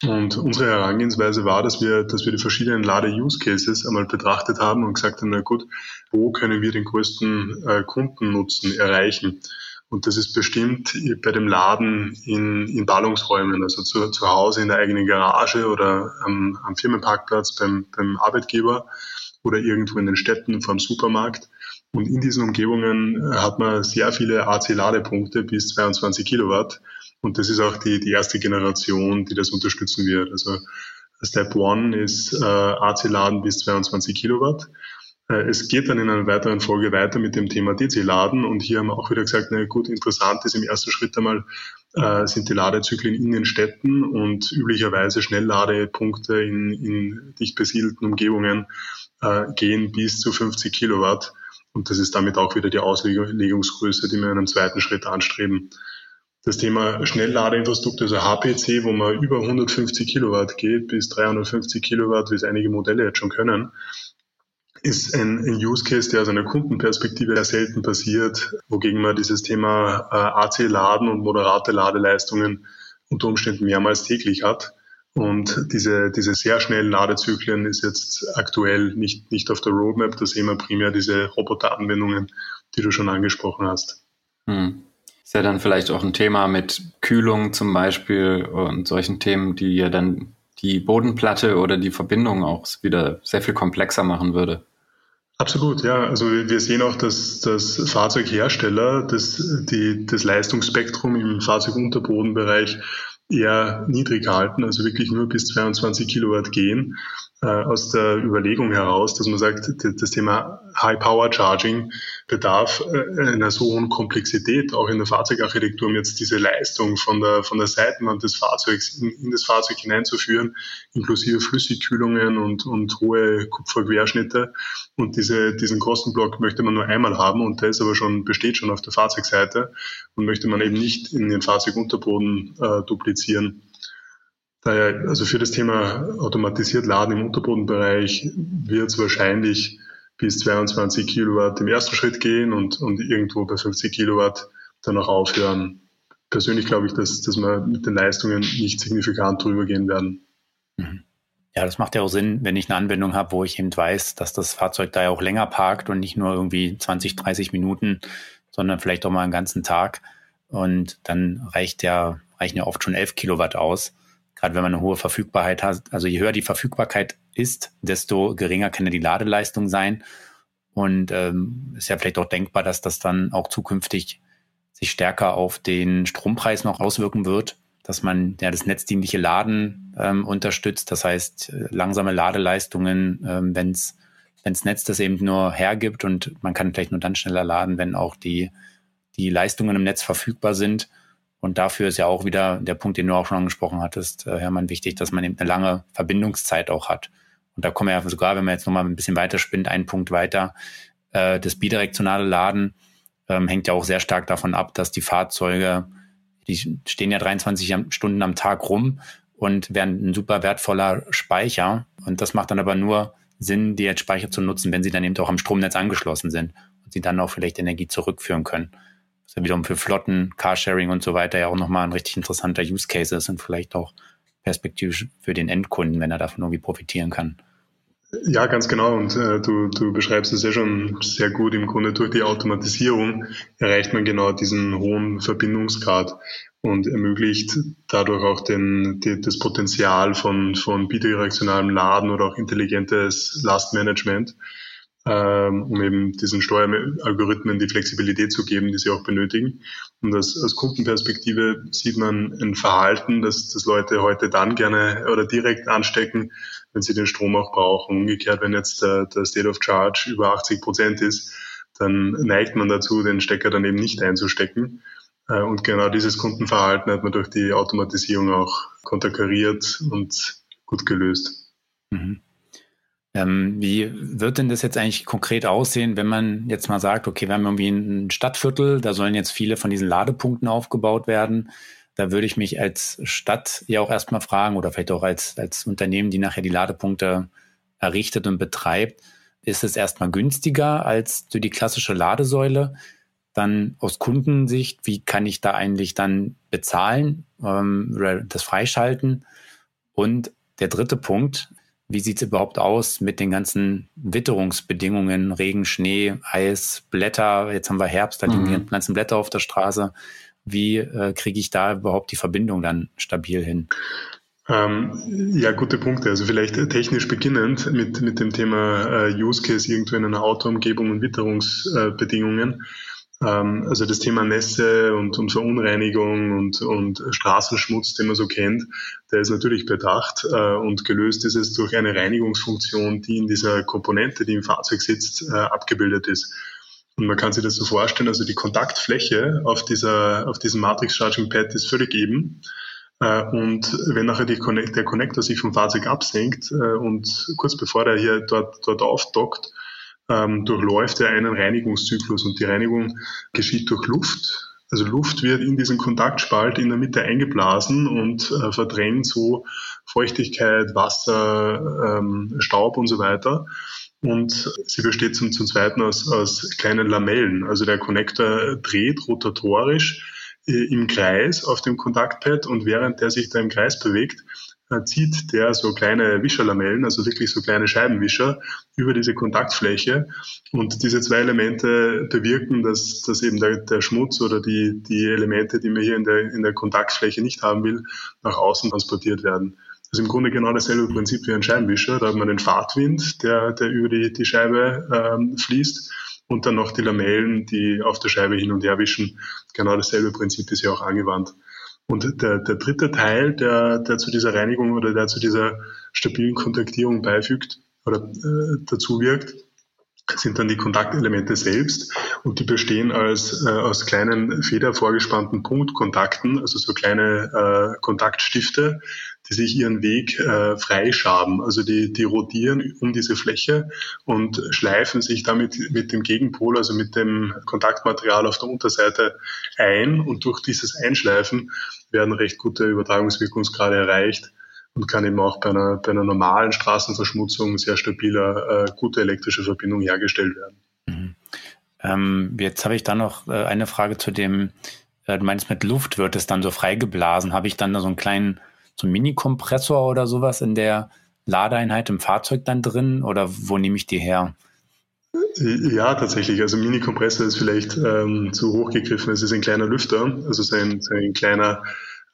Und unsere Herangehensweise war, dass wir, dass wir die verschiedenen Lade-Use-Cases einmal betrachtet haben und gesagt haben, na gut, wo können wir den größten äh, Kundennutzen erreichen? Und das ist bestimmt bei dem Laden in, in Ballungsräumen, also zu, zu Hause in der eigenen Garage oder am, am Firmenparkplatz beim, beim Arbeitgeber oder irgendwo in den Städten vor dem Supermarkt. Und in diesen Umgebungen äh, hat man sehr viele AC-Ladepunkte bis 22 Kilowatt. Und das ist auch die, die erste Generation, die das unterstützen wird. Also Step One ist äh, AC-Laden bis 22 Kilowatt. Äh, es geht dann in einer weiteren Folge weiter mit dem Thema DC-Laden und hier haben wir auch wieder gesagt, na gut, interessant ist im ersten Schritt einmal, äh, sind die Ladezyklen in den Städten und üblicherweise Schnellladepunkte in, in dicht besiedelten Umgebungen äh, gehen bis zu 50 Kilowatt und das ist damit auch wieder die Auslegungsgröße, die wir in einem zweiten Schritt anstreben. Das Thema Schnellladeinfrastruktur, also HPC, wo man über 150 Kilowatt geht, bis 350 Kilowatt, wie es einige Modelle jetzt schon können, ist ein, ein Use Case, der aus einer Kundenperspektive sehr selten passiert, wogegen man dieses Thema äh, AC-Laden und moderate Ladeleistungen unter Umständen mehrmals täglich hat. Und diese, diese sehr schnellen Ladezyklen ist jetzt aktuell nicht, nicht auf der Roadmap. Da sehen wir primär diese Roboteranwendungen, die du schon angesprochen hast. Hm. Ist ja dann vielleicht auch ein Thema mit Kühlung zum Beispiel und solchen Themen, die ja dann die Bodenplatte oder die Verbindung auch wieder sehr viel komplexer machen würde. Absolut, ja. Also wir sehen auch, dass, dass Fahrzeughersteller das, die, das Leistungsspektrum im Fahrzeugunterbodenbereich eher niedrig halten, also wirklich nur bis 22 Kilowatt gehen aus der Überlegung heraus, dass man sagt, das Thema High Power Charging bedarf äh, einer so hohen Komplexität, auch in der Fahrzeugarchitektur, um jetzt diese Leistung von der, von der Seitenwand des Fahrzeugs in, in das Fahrzeug hineinzuführen, inklusive Flüssigkühlungen und, und hohe Kupferquerschnitte. Und diese, diesen Kostenblock möchte man nur einmal haben und der ist aber schon, besteht schon auf der Fahrzeugseite und möchte man eben nicht in den Fahrzeugunterboden äh, duplizieren. Daher, also für das Thema automatisiert Laden im Unterbodenbereich wird es wahrscheinlich bis 22 Kilowatt im ersten Schritt gehen und, und irgendwo bei 50 Kilowatt dann auch aufhören. Persönlich glaube ich, dass, dass wir mit den Leistungen nicht signifikant drüber gehen werden. Mhm. Ja, das macht ja auch Sinn, wenn ich eine Anwendung habe, wo ich eben weiß, dass das Fahrzeug da ja auch länger parkt und nicht nur irgendwie 20, 30 Minuten, sondern vielleicht auch mal einen ganzen Tag. Und dann reicht ja, reichen ja oft schon 11 Kilowatt aus gerade wenn man eine hohe Verfügbarkeit hat. Also je höher die Verfügbarkeit ist, desto geringer kann ja die Ladeleistung sein. Und ähm, ist ja vielleicht auch denkbar, dass das dann auch zukünftig sich stärker auf den Strompreis noch auswirken wird, dass man ja das netzdienliche Laden ähm, unterstützt. Das heißt, äh, langsame Ladeleistungen, ähm, wenn es wenns Netz das eben nur hergibt und man kann vielleicht nur dann schneller laden, wenn auch die, die Leistungen im Netz verfügbar sind. Und dafür ist ja auch wieder der Punkt, den du auch schon angesprochen hattest, äh, Hermann, wichtig, dass man eben eine lange Verbindungszeit auch hat. Und da kommen wir ja sogar, wenn man jetzt nochmal ein bisschen weiter spinnt, einen Punkt weiter, äh, das bidirektionale Laden ähm, hängt ja auch sehr stark davon ab, dass die Fahrzeuge, die stehen ja 23 Stunden am Tag rum und werden ein super wertvoller Speicher. Und das macht dann aber nur Sinn, die als Speicher zu nutzen, wenn sie dann eben auch am Stromnetz angeschlossen sind und sie dann auch vielleicht Energie zurückführen können was ja wiederum für Flotten, Carsharing und so weiter ja auch nochmal ein richtig interessanter Use Case ist und vielleicht auch perspektivisch für den Endkunden, wenn er davon irgendwie profitieren kann. Ja, ganz genau. Und äh, du, du beschreibst es ja schon sehr gut. Im Grunde durch die Automatisierung erreicht man genau diesen hohen Verbindungsgrad und ermöglicht dadurch auch den, die, das Potenzial von, von bidirektionalem Laden oder auch intelligentes Lastmanagement um eben diesen Steueralgorithmen die Flexibilität zu geben, die sie auch benötigen. Und das, aus Kundenperspektive sieht man ein Verhalten, dass, dass Leute heute dann gerne oder direkt anstecken, wenn sie den Strom auch brauchen. Umgekehrt, wenn jetzt der, der State of Charge über 80 Prozent ist, dann neigt man dazu, den Stecker dann eben nicht einzustecken. Äh, und genau dieses Kundenverhalten hat man durch die Automatisierung auch konterkariert und gut gelöst. Mhm. Ähm, wie wird denn das jetzt eigentlich konkret aussehen, wenn man jetzt mal sagt, okay, wir haben irgendwie ein Stadtviertel, da sollen jetzt viele von diesen Ladepunkten aufgebaut werden. Da würde ich mich als Stadt ja auch erstmal fragen oder vielleicht auch als, als Unternehmen, die nachher die Ladepunkte errichtet und betreibt, ist es erstmal günstiger als für die klassische Ladesäule? Dann aus Kundensicht, wie kann ich da eigentlich dann bezahlen ähm, oder das freischalten? Und der dritte Punkt, wie sieht es überhaupt aus mit den ganzen Witterungsbedingungen, Regen, Schnee, Eis, Blätter? Jetzt haben wir Herbst, da liegen mhm. die ganzen Blätter auf der Straße. Wie äh, kriege ich da überhaupt die Verbindung dann stabil hin? Ähm, ja, gute Punkte. Also vielleicht technisch beginnend mit, mit dem Thema äh, Use Case irgendwo in einer Autoumgebung und Witterungsbedingungen. Ähm, also das Thema Nässe und, und Verunreinigung und, und Straßenschmutz, den man so kennt, der ist natürlich bedacht äh, und gelöst ist es durch eine Reinigungsfunktion, die in dieser Komponente, die im Fahrzeug sitzt, äh, abgebildet ist. Und man kann sich das so vorstellen, also die Kontaktfläche auf, dieser, auf diesem Matrix Charging Pad ist völlig eben. Äh, und wenn nachher Connect, der Connector sich vom Fahrzeug absenkt und kurz bevor der hier dort, dort aufdockt, ähm, durchläuft er einen Reinigungszyklus und die Reinigung geschieht durch Luft. Also Luft wird in diesen Kontaktspalt in der Mitte eingeblasen und äh, verdrängt so Feuchtigkeit, Wasser, ähm, Staub und so weiter. Und sie besteht zum, zum Zweiten aus, aus kleinen Lamellen. Also der Connector dreht rotatorisch äh, im Kreis auf dem Kontaktpad und während der sich da im Kreis bewegt, zieht der so kleine Wischerlamellen, also wirklich so kleine Scheibenwischer über diese Kontaktfläche. Und diese zwei Elemente bewirken, dass, dass eben der, der Schmutz oder die, die Elemente, die man hier in der, in der Kontaktfläche nicht haben will, nach außen transportiert werden. Das ist im Grunde genau dasselbe Prinzip wie ein Scheibenwischer. Da hat man den Fahrtwind, der, der über die, die Scheibe ähm, fließt und dann noch die Lamellen, die auf der Scheibe hin und her wischen. Genau dasselbe Prinzip ist ja auch angewandt. Und der, der dritte Teil, der, der zu dieser Reinigung oder der zu dieser stabilen Kontaktierung beifügt oder äh, dazu wirkt, sind dann die Kontaktelemente selbst und die bestehen als, äh, aus kleinen federvorgespannten Punktkontakten, also so kleine äh, Kontaktstifte, die sich ihren Weg äh, freischaben. Also die, die rotieren um diese Fläche und schleifen sich damit mit dem Gegenpol, also mit dem Kontaktmaterial auf der Unterseite ein und durch dieses Einschleifen werden recht gute Übertragungswirkungsgrade erreicht und kann eben auch bei einer, bei einer normalen Straßenverschmutzung sehr stabiler, äh, gute elektrische Verbindung hergestellt werden. Mhm. Ähm, jetzt habe ich da noch äh, eine Frage zu dem, äh, du meinst mit Luft wird es dann so freigeblasen. Habe ich dann da so einen kleinen, so Mini-Kompressor oder sowas in der Ladeeinheit im Fahrzeug dann drin oder wo nehme ich die her? Ja, tatsächlich. Also Mini-Kompressor ist vielleicht ähm, zu hoch gegriffen. Es ist ein kleiner Lüfter, also so ein, so ein kleiner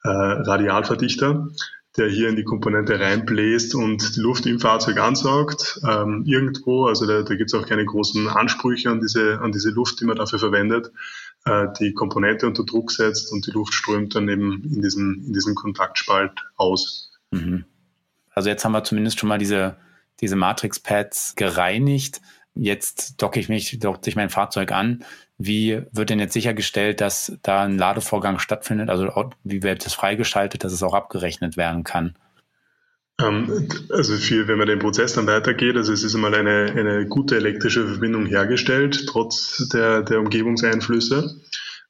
äh, Radialverdichter, der hier in die Komponente reinbläst und die Luft im Fahrzeug ansaugt. Ähm, irgendwo, also da, da gibt es auch keine großen Ansprüche an diese, an diese Luft, die man dafür verwendet. äh, die Komponente unter Druck setzt und die Luft strömt dann eben in diesen, in diesen Kontaktspalt aus. Mhm. Also jetzt haben wir zumindest schon mal diese, diese Matrix-Pads gereinigt. Jetzt docke ich mich, dockt sich mein Fahrzeug an. Wie wird denn jetzt sichergestellt, dass da ein Ladevorgang stattfindet? Also wie wird das freigeschaltet, dass es auch abgerechnet werden kann? Ähm, also viel, wenn man den Prozess dann weitergeht, also es ist einmal eine, eine gute elektrische Verbindung hergestellt, trotz der, der Umgebungseinflüsse.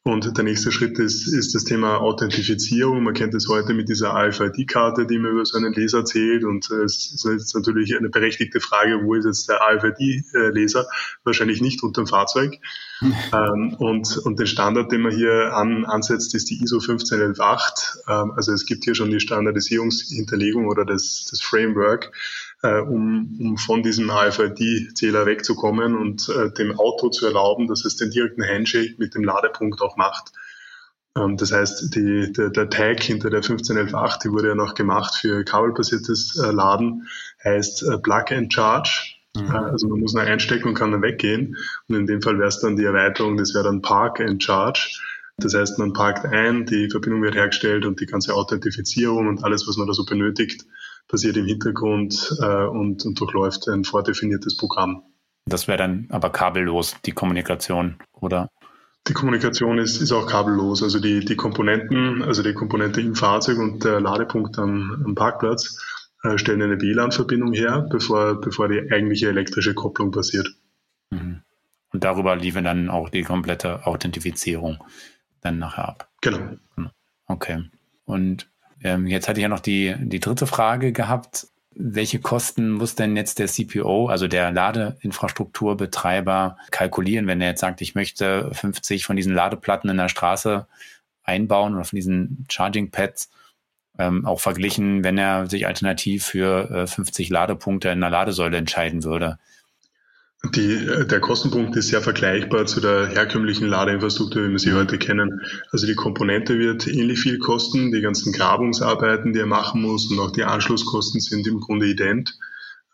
Und der nächste Schritt ist, ist das Thema Authentifizierung. Man kennt es heute mit dieser AFID-Karte, die man über so einen Leser zählt. Und äh, es ist jetzt natürlich eine berechtigte Frage, wo ist jetzt der AFID-Leser? Wahrscheinlich nicht unter dem Fahrzeug. ähm, und, und den Standard, den man hier an, ansetzt, ist die ISO 15118. Ähm, also es gibt hier schon die Standardisierungshinterlegung oder das, das Framework äh, um, um von diesem AFID-Zähler wegzukommen und äh, dem Auto zu erlauben, dass es den direkten Handshake mit dem Ladepunkt auch macht. Ähm, das heißt, die, der, der Tag hinter der 15118, die wurde ja noch gemacht für kabelbasiertes äh, Laden, heißt äh, Plug and Charge. Mhm. Äh, also man muss nur einstecken und kann dann weggehen. Und in dem Fall wäre es dann die Erweiterung, das wäre dann Park and Charge. Das heißt, man parkt ein, die Verbindung wird hergestellt und die ganze Authentifizierung und alles, was man da so benötigt, passiert im Hintergrund äh, und, und durchläuft ein vordefiniertes Programm. Das wäre dann aber kabellos, die Kommunikation, oder? Die Kommunikation ist, ist auch kabellos. Also die, die Komponenten, also die Komponente im Fahrzeug und der Ladepunkt am, am Parkplatz äh, stellen eine WLAN-Verbindung her, bevor, bevor die eigentliche elektrische Kopplung passiert. Mhm. Und darüber liefern dann auch die komplette Authentifizierung dann nachher ab. Genau. Okay. Und ähm, jetzt hatte ich ja noch die, die dritte Frage gehabt. Welche Kosten muss denn jetzt der CPO, also der Ladeinfrastrukturbetreiber, kalkulieren, wenn er jetzt sagt, ich möchte 50 von diesen Ladeplatten in der Straße einbauen oder von diesen Charging Pads? Ähm, auch verglichen, wenn er sich alternativ für äh, 50 Ladepunkte in der Ladesäule entscheiden würde. Die, äh, der Kostenpunkt ist sehr vergleichbar zu der herkömmlichen Ladeinfrastruktur, wie wir sie heute kennen. Also die Komponente wird ähnlich viel kosten, die ganzen Grabungsarbeiten, die er machen muss und auch die Anschlusskosten sind im Grunde ident.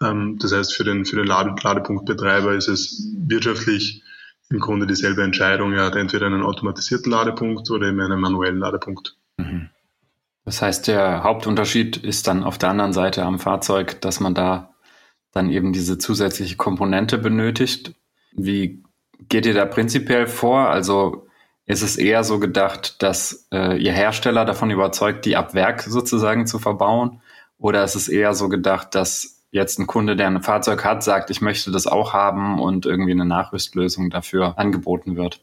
Ähm, das heißt, für den, für den Ladepunktbetreiber ist es wirtschaftlich im Grunde dieselbe Entscheidung. Er hat entweder einen automatisierten Ladepunkt oder eben einen manuellen Ladepunkt. Mhm. Das heißt, der Hauptunterschied ist dann auf der anderen Seite am Fahrzeug, dass man da dann eben diese zusätzliche Komponente benötigt. Wie geht ihr da prinzipiell vor? Also ist es eher so gedacht, dass äh, ihr Hersteller davon überzeugt, die ab Werk sozusagen zu verbauen? Oder ist es eher so gedacht, dass jetzt ein Kunde, der ein Fahrzeug hat, sagt, ich möchte das auch haben und irgendwie eine Nachrüstlösung dafür angeboten wird?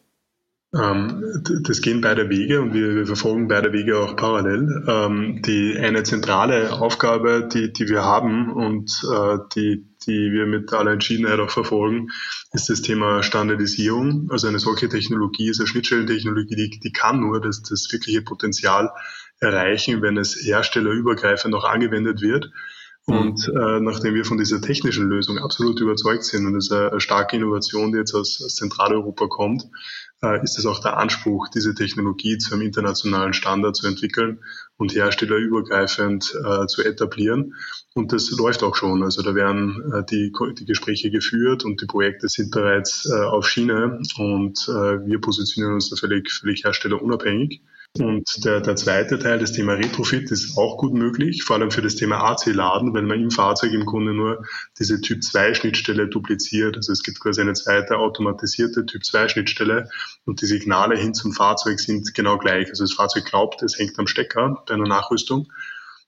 Ähm, das gehen beide Wege und wir, wir verfolgen beide Wege auch parallel. Ähm, die eine zentrale Aufgabe, die, die wir haben und äh, die, die wir mit aller Entschiedenheit auch verfolgen, ist das Thema Standardisierung. Also eine solche Technologie ist eine Schnittstellentechnologie, die, die kann nur das, das wirkliche Potenzial erreichen, wenn es herstellerübergreifend auch angewendet wird. Mhm. Und äh, nachdem wir von dieser technischen Lösung absolut überzeugt sind und es eine starke Innovation, die jetzt aus, aus Zentraleuropa kommt, äh, ist es auch der Anspruch, diese Technologie zu einem internationalen Standard zu entwickeln und herstellerübergreifend äh, zu etablieren. Und das läuft auch schon. Also da werden äh, die, die Gespräche geführt und die Projekte sind bereits äh, auf Schiene und äh, wir positionieren uns da völlig, völlig herstellerunabhängig. Und der, der zweite Teil, das Thema Retrofit, ist auch gut möglich, vor allem für das Thema AC-Laden, weil man im Fahrzeug im Grunde nur diese Typ-2-Schnittstelle dupliziert. Also es gibt quasi eine zweite automatisierte Typ-2-Schnittstelle und die Signale hin zum Fahrzeug sind genau gleich. Also das Fahrzeug glaubt, es hängt am Stecker bei einer Nachrüstung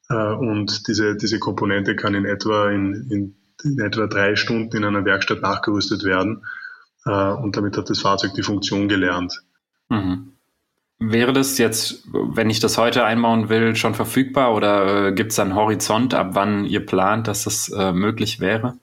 äh, und diese, diese Komponente kann in etwa in, in, in etwa drei Stunden in einer Werkstatt nachgerüstet werden äh, und damit hat das Fahrzeug die Funktion gelernt. Mhm. Wäre das jetzt, wenn ich das heute einbauen will, schon verfügbar oder äh, gibt es einen Horizont, ab wann ihr plant, dass das äh, möglich wäre?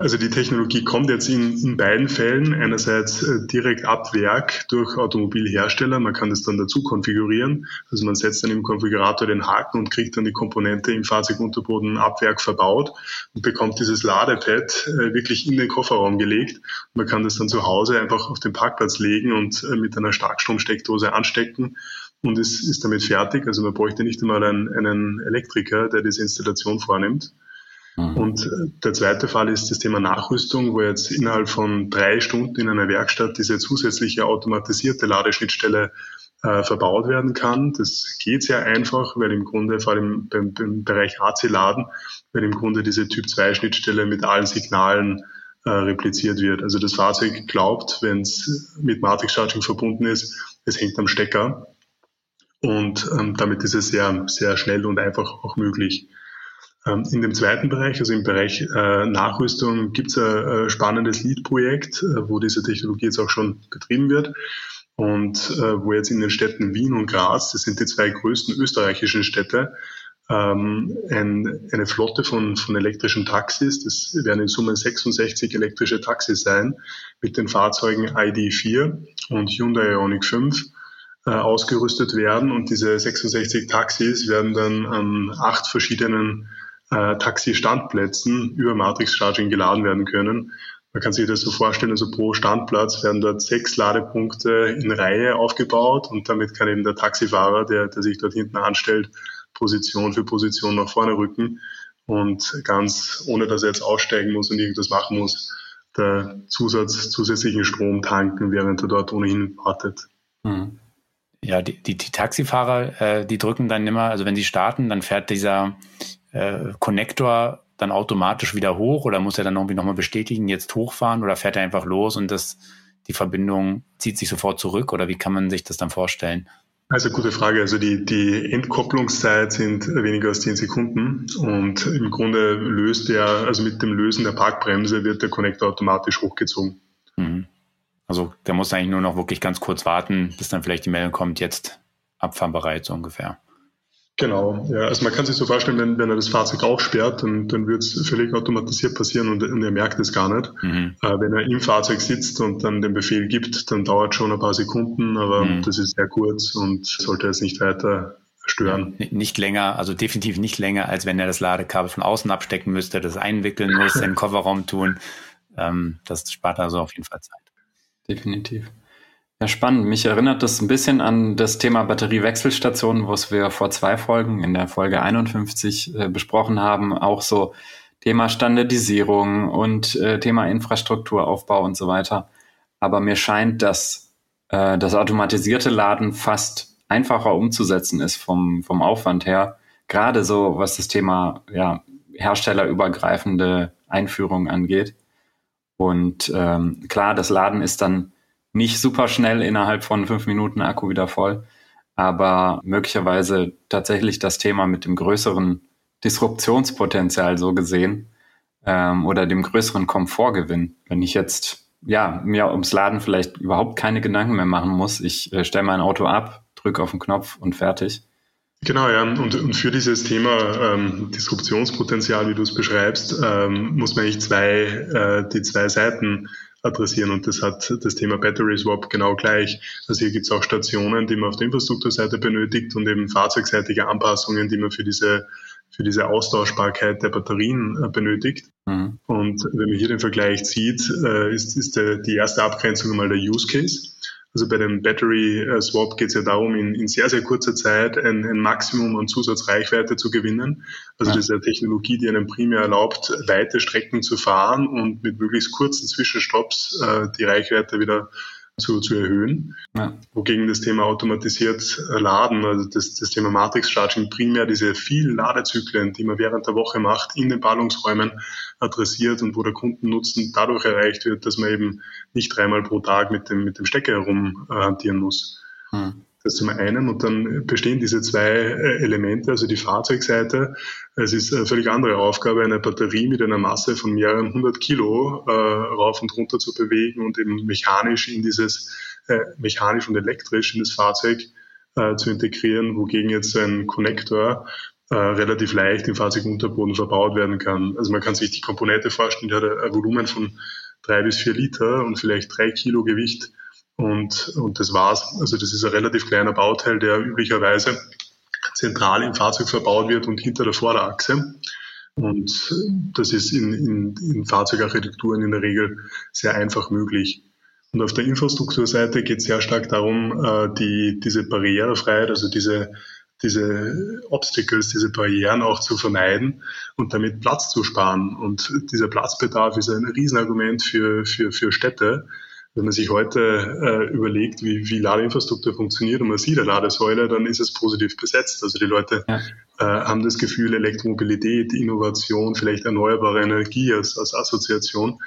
Also die Technologie kommt jetzt in, in beiden Fällen. Einerseits äh, direkt ab Werk durch Automobilhersteller. Man kann das dann dazu konfigurieren. Also man setzt dann im Konfigurator den Haken und kriegt dann die Komponente im Fahrzeugunterboden ab Werk verbaut und bekommt dieses Ladepad äh, wirklich in den Kofferraum gelegt. Man kann das dann zu Hause einfach auf den Parkplatz legen und äh, mit einer Starkstromsteckdose anstecken und ist, ist damit fertig. Also man bräuchte nicht einmal einen, einen Elektriker, der diese Installation vornimmt. Mhm. Und der zweite Fall ist das Thema Nachrüstung, wo jetzt innerhalb von drei Stunden in einer Werkstatt diese zusätzliche automatisierte Ladeschnittstelle äh, verbaut werden kann. Das geht sehr einfach, weil im Grunde, vor allem beim, beim Bereich AC-Laden, weil im Grunde diese Typ-2-Schnittstelle mit allen Signalen äh, repliziert wird. Also das Fahrzeug glaubt, wenn es mit Matrix Charging verbunden ist, es hängt am Stecker. Und ähm, damit ist es sehr, sehr schnell und einfach auch möglich. Ähm, in dem zweiten Bereich, also im Bereich äh, Nachrüstung, gibt es ein äh, spannendes Lead-Projekt, äh, wo diese Technologie jetzt auch schon betrieben wird und wo jetzt in den Städten Wien und Graz, das sind die zwei größten österreichischen Städte, ähm, ein, eine Flotte von, von elektrischen Taxis, das werden in Summe 66 elektrische Taxis sein, mit den Fahrzeugen ID4 und Hyundai Ioniq 5 äh, ausgerüstet werden. Und diese 66 Taxis werden dann an acht verschiedenen äh, Taxi-Standplätzen über Matrix Charging geladen werden können. Man kann sich das so vorstellen, also pro Standplatz werden dort sechs Ladepunkte in Reihe aufgebaut und damit kann eben der Taxifahrer, der, der sich dort hinten anstellt, Position für Position nach vorne rücken und ganz, ohne dass er jetzt aussteigen muss und irgendwas machen muss, der Zusatz, zusätzlichen Strom tanken, während er dort ohnehin wartet. Mhm. Ja, die, die, die Taxifahrer, äh, die drücken dann immer, also wenn sie starten, dann fährt dieser äh, Connector dann automatisch wieder hoch oder muss er dann irgendwie nochmal bestätigen, jetzt hochfahren oder fährt er einfach los und das, die Verbindung zieht sich sofort zurück oder wie kann man sich das dann vorstellen? Also gute Frage. Also die, die Entkopplungszeit sind weniger als zehn Sekunden und im Grunde löst der, also mit dem Lösen der Parkbremse wird der Connector automatisch hochgezogen. Mhm. Also der muss eigentlich nur noch wirklich ganz kurz warten, bis dann vielleicht die Meldung kommt, jetzt abfahrbereit so ungefähr. Genau, ja. Also man kann sich so vorstellen, wenn, wenn er das Fahrzeug aufsperrt, dann, dann wird es völlig automatisiert passieren und, und, er merkt es gar nicht. Mhm. Äh, wenn er im Fahrzeug sitzt und dann den Befehl gibt, dann dauert schon ein paar Sekunden, aber mhm. das ist sehr kurz und sollte es nicht weiter stören. Nicht länger, also definitiv nicht länger, als wenn er das Ladekabel von außen abstecken müsste, das einwickeln muss, in den Kofferraum tun. Ähm, das spart also auf jeden Fall Zeit. Definitiv. Ja, spannend. Mich erinnert das ein bisschen an das Thema Batteriewechselstationen, was wir vor zwei Folgen in der Folge 51 äh, besprochen haben. Auch so Thema Standardisierung und äh, Thema Infrastrukturaufbau und so weiter. Aber mir scheint, dass äh, das automatisierte Laden fast einfacher umzusetzen ist vom, vom Aufwand her. Gerade so, was das Thema ja, herstellerübergreifende Einführung angeht. Und ähm, klar, das Laden ist dann nicht super schnell innerhalb von fünf Minuten Akku wieder voll, aber möglicherweise tatsächlich das Thema mit dem größeren Disruptionspotenzial so gesehen ähm, oder dem größeren Komfortgewinn. Wenn ich jetzt ja mir ums Laden vielleicht überhaupt keine Gedanken mehr machen muss, ich äh, stelle mein Auto ab, drücke auf den Knopf und fertig. Genau, ja. Und, und für dieses Thema ähm, Disruptionspotenzial, wie du es beschreibst, ähm, muss man eigentlich zwei, äh, die zwei Seiten adressieren und das hat das Thema Battery Swap genau gleich. Also hier gibt es auch Stationen, die man auf der Infrastrukturseite benötigt und eben fahrzeugseitige Anpassungen, die man für diese für diese Austauschbarkeit der Batterien äh, benötigt. Mhm. Und wenn man hier den Vergleich sieht, äh, ist, ist die erste Abgrenzung mal der Use Case. Also bei dem Battery äh, Swap geht es ja darum, in, in, sehr, sehr kurzer Zeit ein, ein, Maximum an Zusatzreichweite zu gewinnen. Also ja. das ist eine Technologie, die einem primär erlaubt, weite Strecken zu fahren und mit möglichst kurzen Zwischenstopps äh, die Reichweite wieder zu, zu erhöhen. Ja. Wogegen das Thema automatisiert Laden, also das, das Thema Matrix Charging primär diese vielen Ladezyklen, die man während der Woche macht, in den Ballungsräumen adressiert und wo der Kundennutzen dadurch erreicht wird, dass man eben nicht dreimal pro Tag mit dem, mit dem Stecker herum äh, hantieren muss. Hm. Das zum einen und dann bestehen diese zwei äh, Elemente, also die Fahrzeugseite. Es ist eine völlig andere Aufgabe, eine Batterie mit einer Masse von mehreren hundert Kilo äh, rauf und runter zu bewegen und eben mechanisch in dieses, äh, mechanisch und elektrisch in das Fahrzeug äh, zu integrieren, wogegen jetzt ein Konnektor äh, relativ leicht im Fahrzeugunterboden verbaut werden kann. Also man kann sich die Komponente vorstellen, die hat ein Volumen von drei bis vier Liter und vielleicht drei Kilo Gewicht und, und das war's. Also das ist ein relativ kleiner Bauteil, der üblicherweise zentral im Fahrzeug verbaut wird und hinter der Vorderachse. Und das ist in, in, in Fahrzeugarchitekturen in der Regel sehr einfach möglich. Und auf der Infrastrukturseite geht es sehr stark darum, äh, die, diese Barrierefreiheit, also diese diese Obstacles, diese Barrieren auch zu vermeiden und damit Platz zu sparen. Und dieser Platzbedarf ist ein Riesenargument für, für, für Städte. Wenn man sich heute äh, überlegt, wie, wie Ladeinfrastruktur funktioniert und man sieht eine Ladesäule, dann ist es positiv besetzt. Also die Leute ja. äh, haben das Gefühl, Elektromobilität, Innovation, vielleicht erneuerbare Energie als, als Assoziation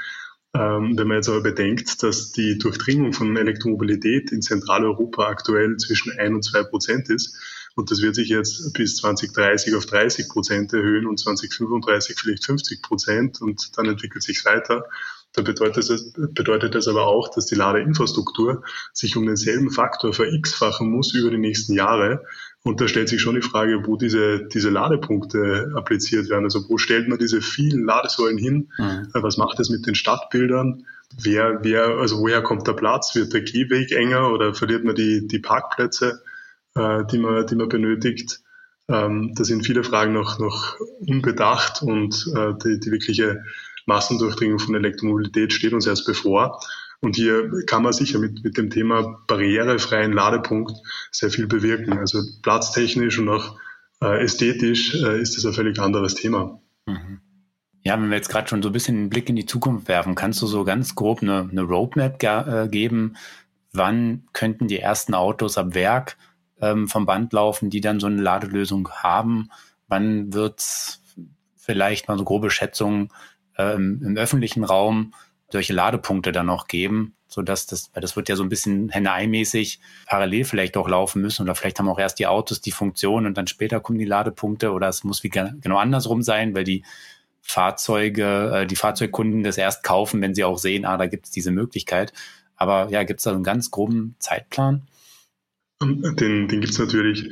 ähm, wenn man jetzt aber bedenkt, dass die Durchdringung von Elektromobilität in Zentraleuropa aktuell zwischen ein und zwei Prozent ist und das wird sich jetzt bis 2030 auf 30 Prozent erhöhen und 2035 vielleicht 50 Prozent und dann entwickelt sich weiter, dann bedeutet das, bedeutet das aber auch, dass die Ladeinfrastruktur sich um denselben Faktor verx-fachen muss über die nächsten Jahre. Und da stellt sich schon die Frage, wo diese, diese Ladepunkte appliziert werden. Also wo stellt man diese vielen Ladesäulen hin? Mhm. Was macht das mit den Stadtbildern? Wer, wer, also woher kommt der Platz? Wird der Gehweg enger oder verliert man die, die Parkplätze, äh, die, man, die man benötigt? Ähm, da sind viele Fragen noch, noch unbedacht und äh, die, die wirkliche Massendurchdringung von Elektromobilität steht uns erst bevor. Und hier kann man sicher mit, mit dem Thema barrierefreien Ladepunkt sehr viel bewirken. Also platztechnisch und auch äh, ästhetisch äh, ist das ein völlig anderes Thema. Mhm. Ja, wenn wir jetzt gerade schon so ein bisschen einen Blick in die Zukunft werfen, kannst du so ganz grob eine, eine Roadmap äh, geben? Wann könnten die ersten Autos ab Werk ähm, vom Band laufen, die dann so eine Ladelösung haben? Wann wird es vielleicht mal so grobe Schätzungen ähm, im öffentlichen Raum solche Ladepunkte dann noch geben, so dass das, weil das wird ja so ein bisschen Henne-Ei-mäßig parallel vielleicht auch laufen müssen oder vielleicht haben auch erst die Autos die Funktion und dann später kommen die Ladepunkte oder es muss wie genau andersrum sein, weil die Fahrzeuge, äh, die Fahrzeugkunden das erst kaufen, wenn sie auch sehen, ah, da gibt es diese Möglichkeit. Aber ja, gibt es da einen ganz groben Zeitplan? Den, den gibt es natürlich.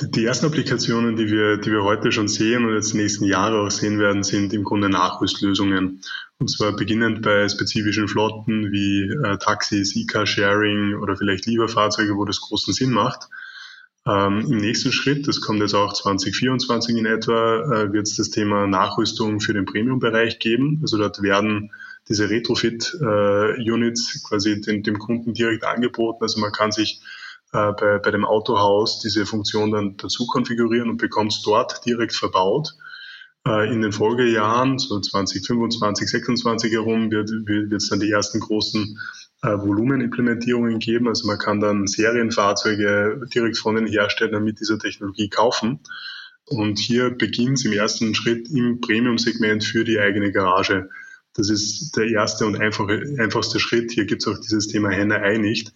Die ersten Applikationen, die wir, die wir heute schon sehen und jetzt die nächsten Jahre auch sehen werden, sind im Grunde Nachrüstlösungen. Und zwar beginnend bei spezifischen Flotten wie äh, Taxis, E-Car-Sharing oder vielleicht Lieferfahrzeuge, wo das großen Sinn macht. Ähm, Im nächsten Schritt, das kommt jetzt auch 2024 in etwa, äh, wird es das Thema Nachrüstung für den Premium-Bereich geben. Also dort werden diese Retrofit-Units äh, quasi dem, dem Kunden direkt angeboten. Also man kann sich äh, bei, bei dem Autohaus diese Funktion dann dazu konfigurieren und bekommt es dort direkt verbaut. Äh, in den Folgejahren, so 2025, 26 herum, wird es dann die ersten großen äh, Volumenimplementierungen geben. Also man kann dann Serienfahrzeuge direkt von den Herstellern mit dieser Technologie kaufen. Und hier beginnt es im ersten Schritt im Premium-Segment für die eigene Garage. Das ist der erste und einfache, einfachste Schritt. Hier gibt es auch dieses Thema Henne-Ei nicht.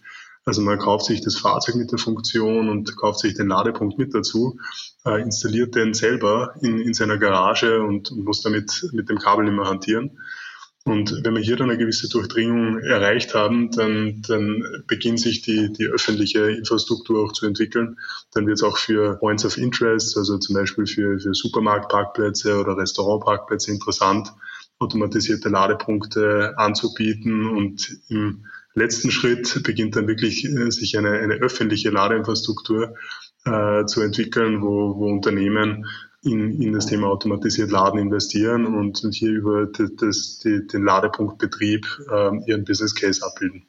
Also man kauft sich das Fahrzeug mit der Funktion und kauft sich den Ladepunkt mit dazu, äh, installiert den selber in, in seiner Garage und, muss damit mit dem Kabel mehr hantieren. Und wenn wir hier dann eine gewisse Durchdringung erreicht haben, dann, dann beginnt sich die, die öffentliche Infrastruktur auch zu entwickeln. Dann wird es auch für Points of Interest, also zum Beispiel für, für Supermarktparkplätze oder Restaurantparkplätze interessant, automatisierte Ladepunkte anzubieten und im letzten Schritt beginnt dann wirklich äh, sich eine, eine öffentliche Ladeinfrastruktur äh, zu entwickeln, wo, wo Unternehmen in, in das Thema automatisiert Laden investieren und, hier über das, das, die, den Ladepunktbetrieb äh, ihren Business Case abbilden.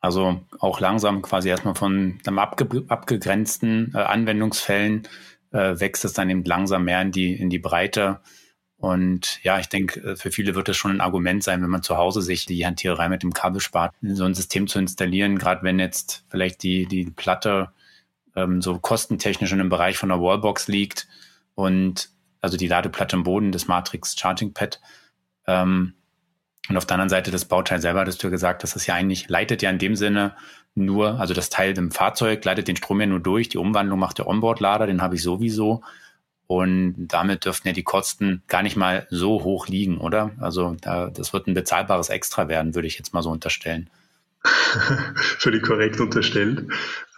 Also auch langsam quasi erstmal von einem abge abgegrenzten äh, Anwendungsfällen äh, wächst es dann eben langsam mehr in die, in die Breite. Und ja, ich denke, äh, für viele wird es schon ein Argument sein, wenn man zu Hause sich die Hantiererei mit dem Kabel spart, so ein System zu installieren, gerade wenn jetzt vielleicht die, die Platte ähm, so kostentechnisch in einem Bereich von der Wallbox liegt und also die Ladeplatte im Boden des Matrix Charging Pad. Ähm, und auf der anderen Seite das Bauteil selber, hattest du ja gesagt, das ist ja eigentlich, leitet ja in dem Sinne nur, also das Teil im Fahrzeug leitet den Strom ja nur durch, die Umwandlung macht der Onboard-Lader, den habe ich sowieso. Und damit dürften ja die Kosten gar nicht mal so hoch liegen, oder? Also da, das wird ein bezahlbares Extra werden, würde ich jetzt mal so unterstellen. Völlig korrekt unterstellt.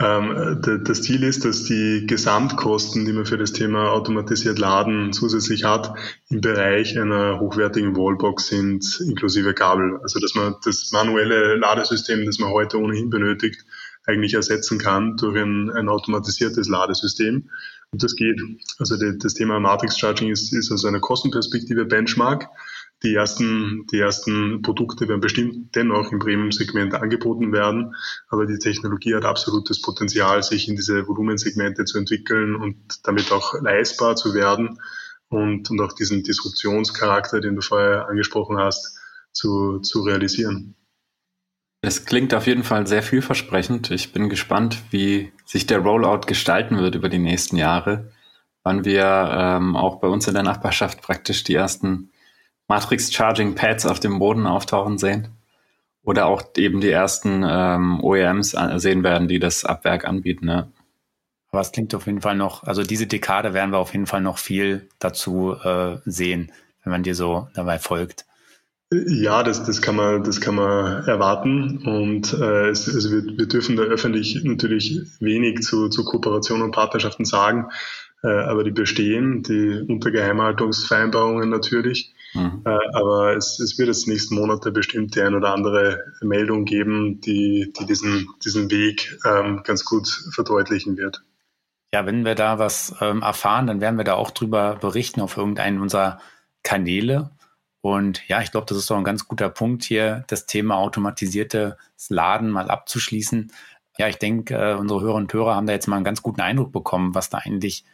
Ähm, das Ziel ist, dass die Gesamtkosten, die man für das Thema automatisiert Laden zusätzlich hat, im Bereich einer hochwertigen Wallbox sind, inklusive Kabel. Also dass man das manuelle Ladesystem, das man heute ohnehin benötigt, eigentlich ersetzen kann durch ein, ein automatisiertes Ladesystem. Und das geht. Also die, das Thema Matrix Charging ist, ist aus einer Kostenperspektive Benchmark. Die ersten, die ersten Produkte werden bestimmt dennoch im Premium-Segment angeboten werden, aber die Technologie hat absolutes Potenzial, sich in diese Volumensegmente zu entwickeln und damit auch leistbar zu werden und, und auch diesen Disruptionscharakter, den du vorher angesprochen hast, zu, zu realisieren. Es klingt auf jeden Fall sehr vielversprechend. Ich bin gespannt, wie sich der Rollout gestalten wird über die nächsten Jahre, wann wir ähm, auch bei uns in der Nachbarschaft praktisch die ersten Matrix Charging Pads auf dem Boden auftauchen sehen. Oder auch eben die ersten ähm, OEMs sehen werden, die das Abwerk anbieten. Ja. Aber es klingt auf jeden Fall noch, also diese Dekade werden wir auf jeden Fall noch viel dazu äh, sehen, wenn man dir so dabei folgt. Ja, das, das, kann man, das kann man erwarten. Und äh, es, also wir, wir dürfen da öffentlich natürlich wenig zu, zu Kooperation und Partnerschaften sagen, äh, aber die bestehen, die Untergeheimhaltungsvereinbarungen natürlich. Mhm. Äh, aber es, es wird jetzt nächsten Monate bestimmt die ein oder andere Meldung geben, die, die diesen, diesen Weg ähm, ganz gut verdeutlichen wird. Ja, wenn wir da was ähm, erfahren, dann werden wir da auch drüber berichten auf irgendeinen unserer Kanäle. Und ja, ich glaube, das ist doch ein ganz guter Punkt hier, das Thema automatisiertes Laden mal abzuschließen. Ja, ich denke, äh, unsere Hörer und Hörer haben da jetzt mal einen ganz guten Eindruck bekommen, was da eigentlich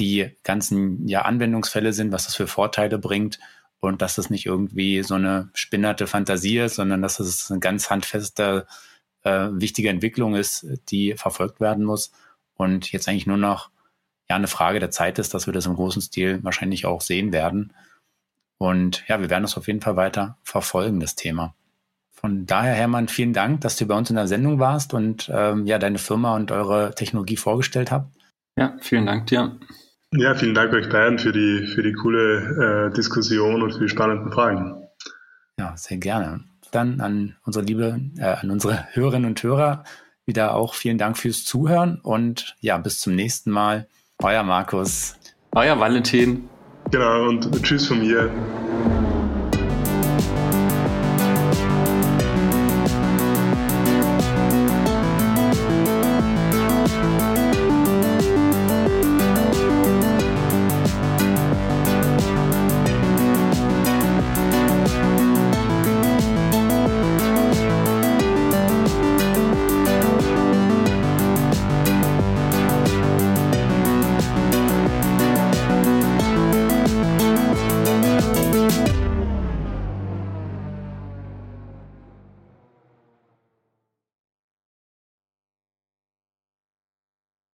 die ganzen ja, Anwendungsfälle sind, was das für Vorteile bringt und dass das nicht irgendwie so eine spinnerte Fantasie ist, sondern dass es eine ganz handfeste, äh, wichtige Entwicklung ist, die verfolgt werden muss und jetzt eigentlich nur noch ja eine Frage der Zeit ist, dass wir das im großen Stil wahrscheinlich auch sehen werden. Und ja, wir werden das auf jeden Fall weiter verfolgen, das Thema. Von daher, Hermann, vielen Dank, dass du bei uns in der Sendung warst und ähm, ja deine Firma und eure Technologie vorgestellt habt. Ja, vielen Dank dir. Ja, vielen Dank euch beiden für die, für die coole äh, Diskussion und für die spannenden Fragen. Ja, sehr gerne. Dann an unsere liebe, äh, an unsere Hörerinnen und Hörer wieder auch vielen Dank fürs Zuhören und ja, bis zum nächsten Mal. Euer Markus. Euer Valentin. Genau, und tschüss von mir.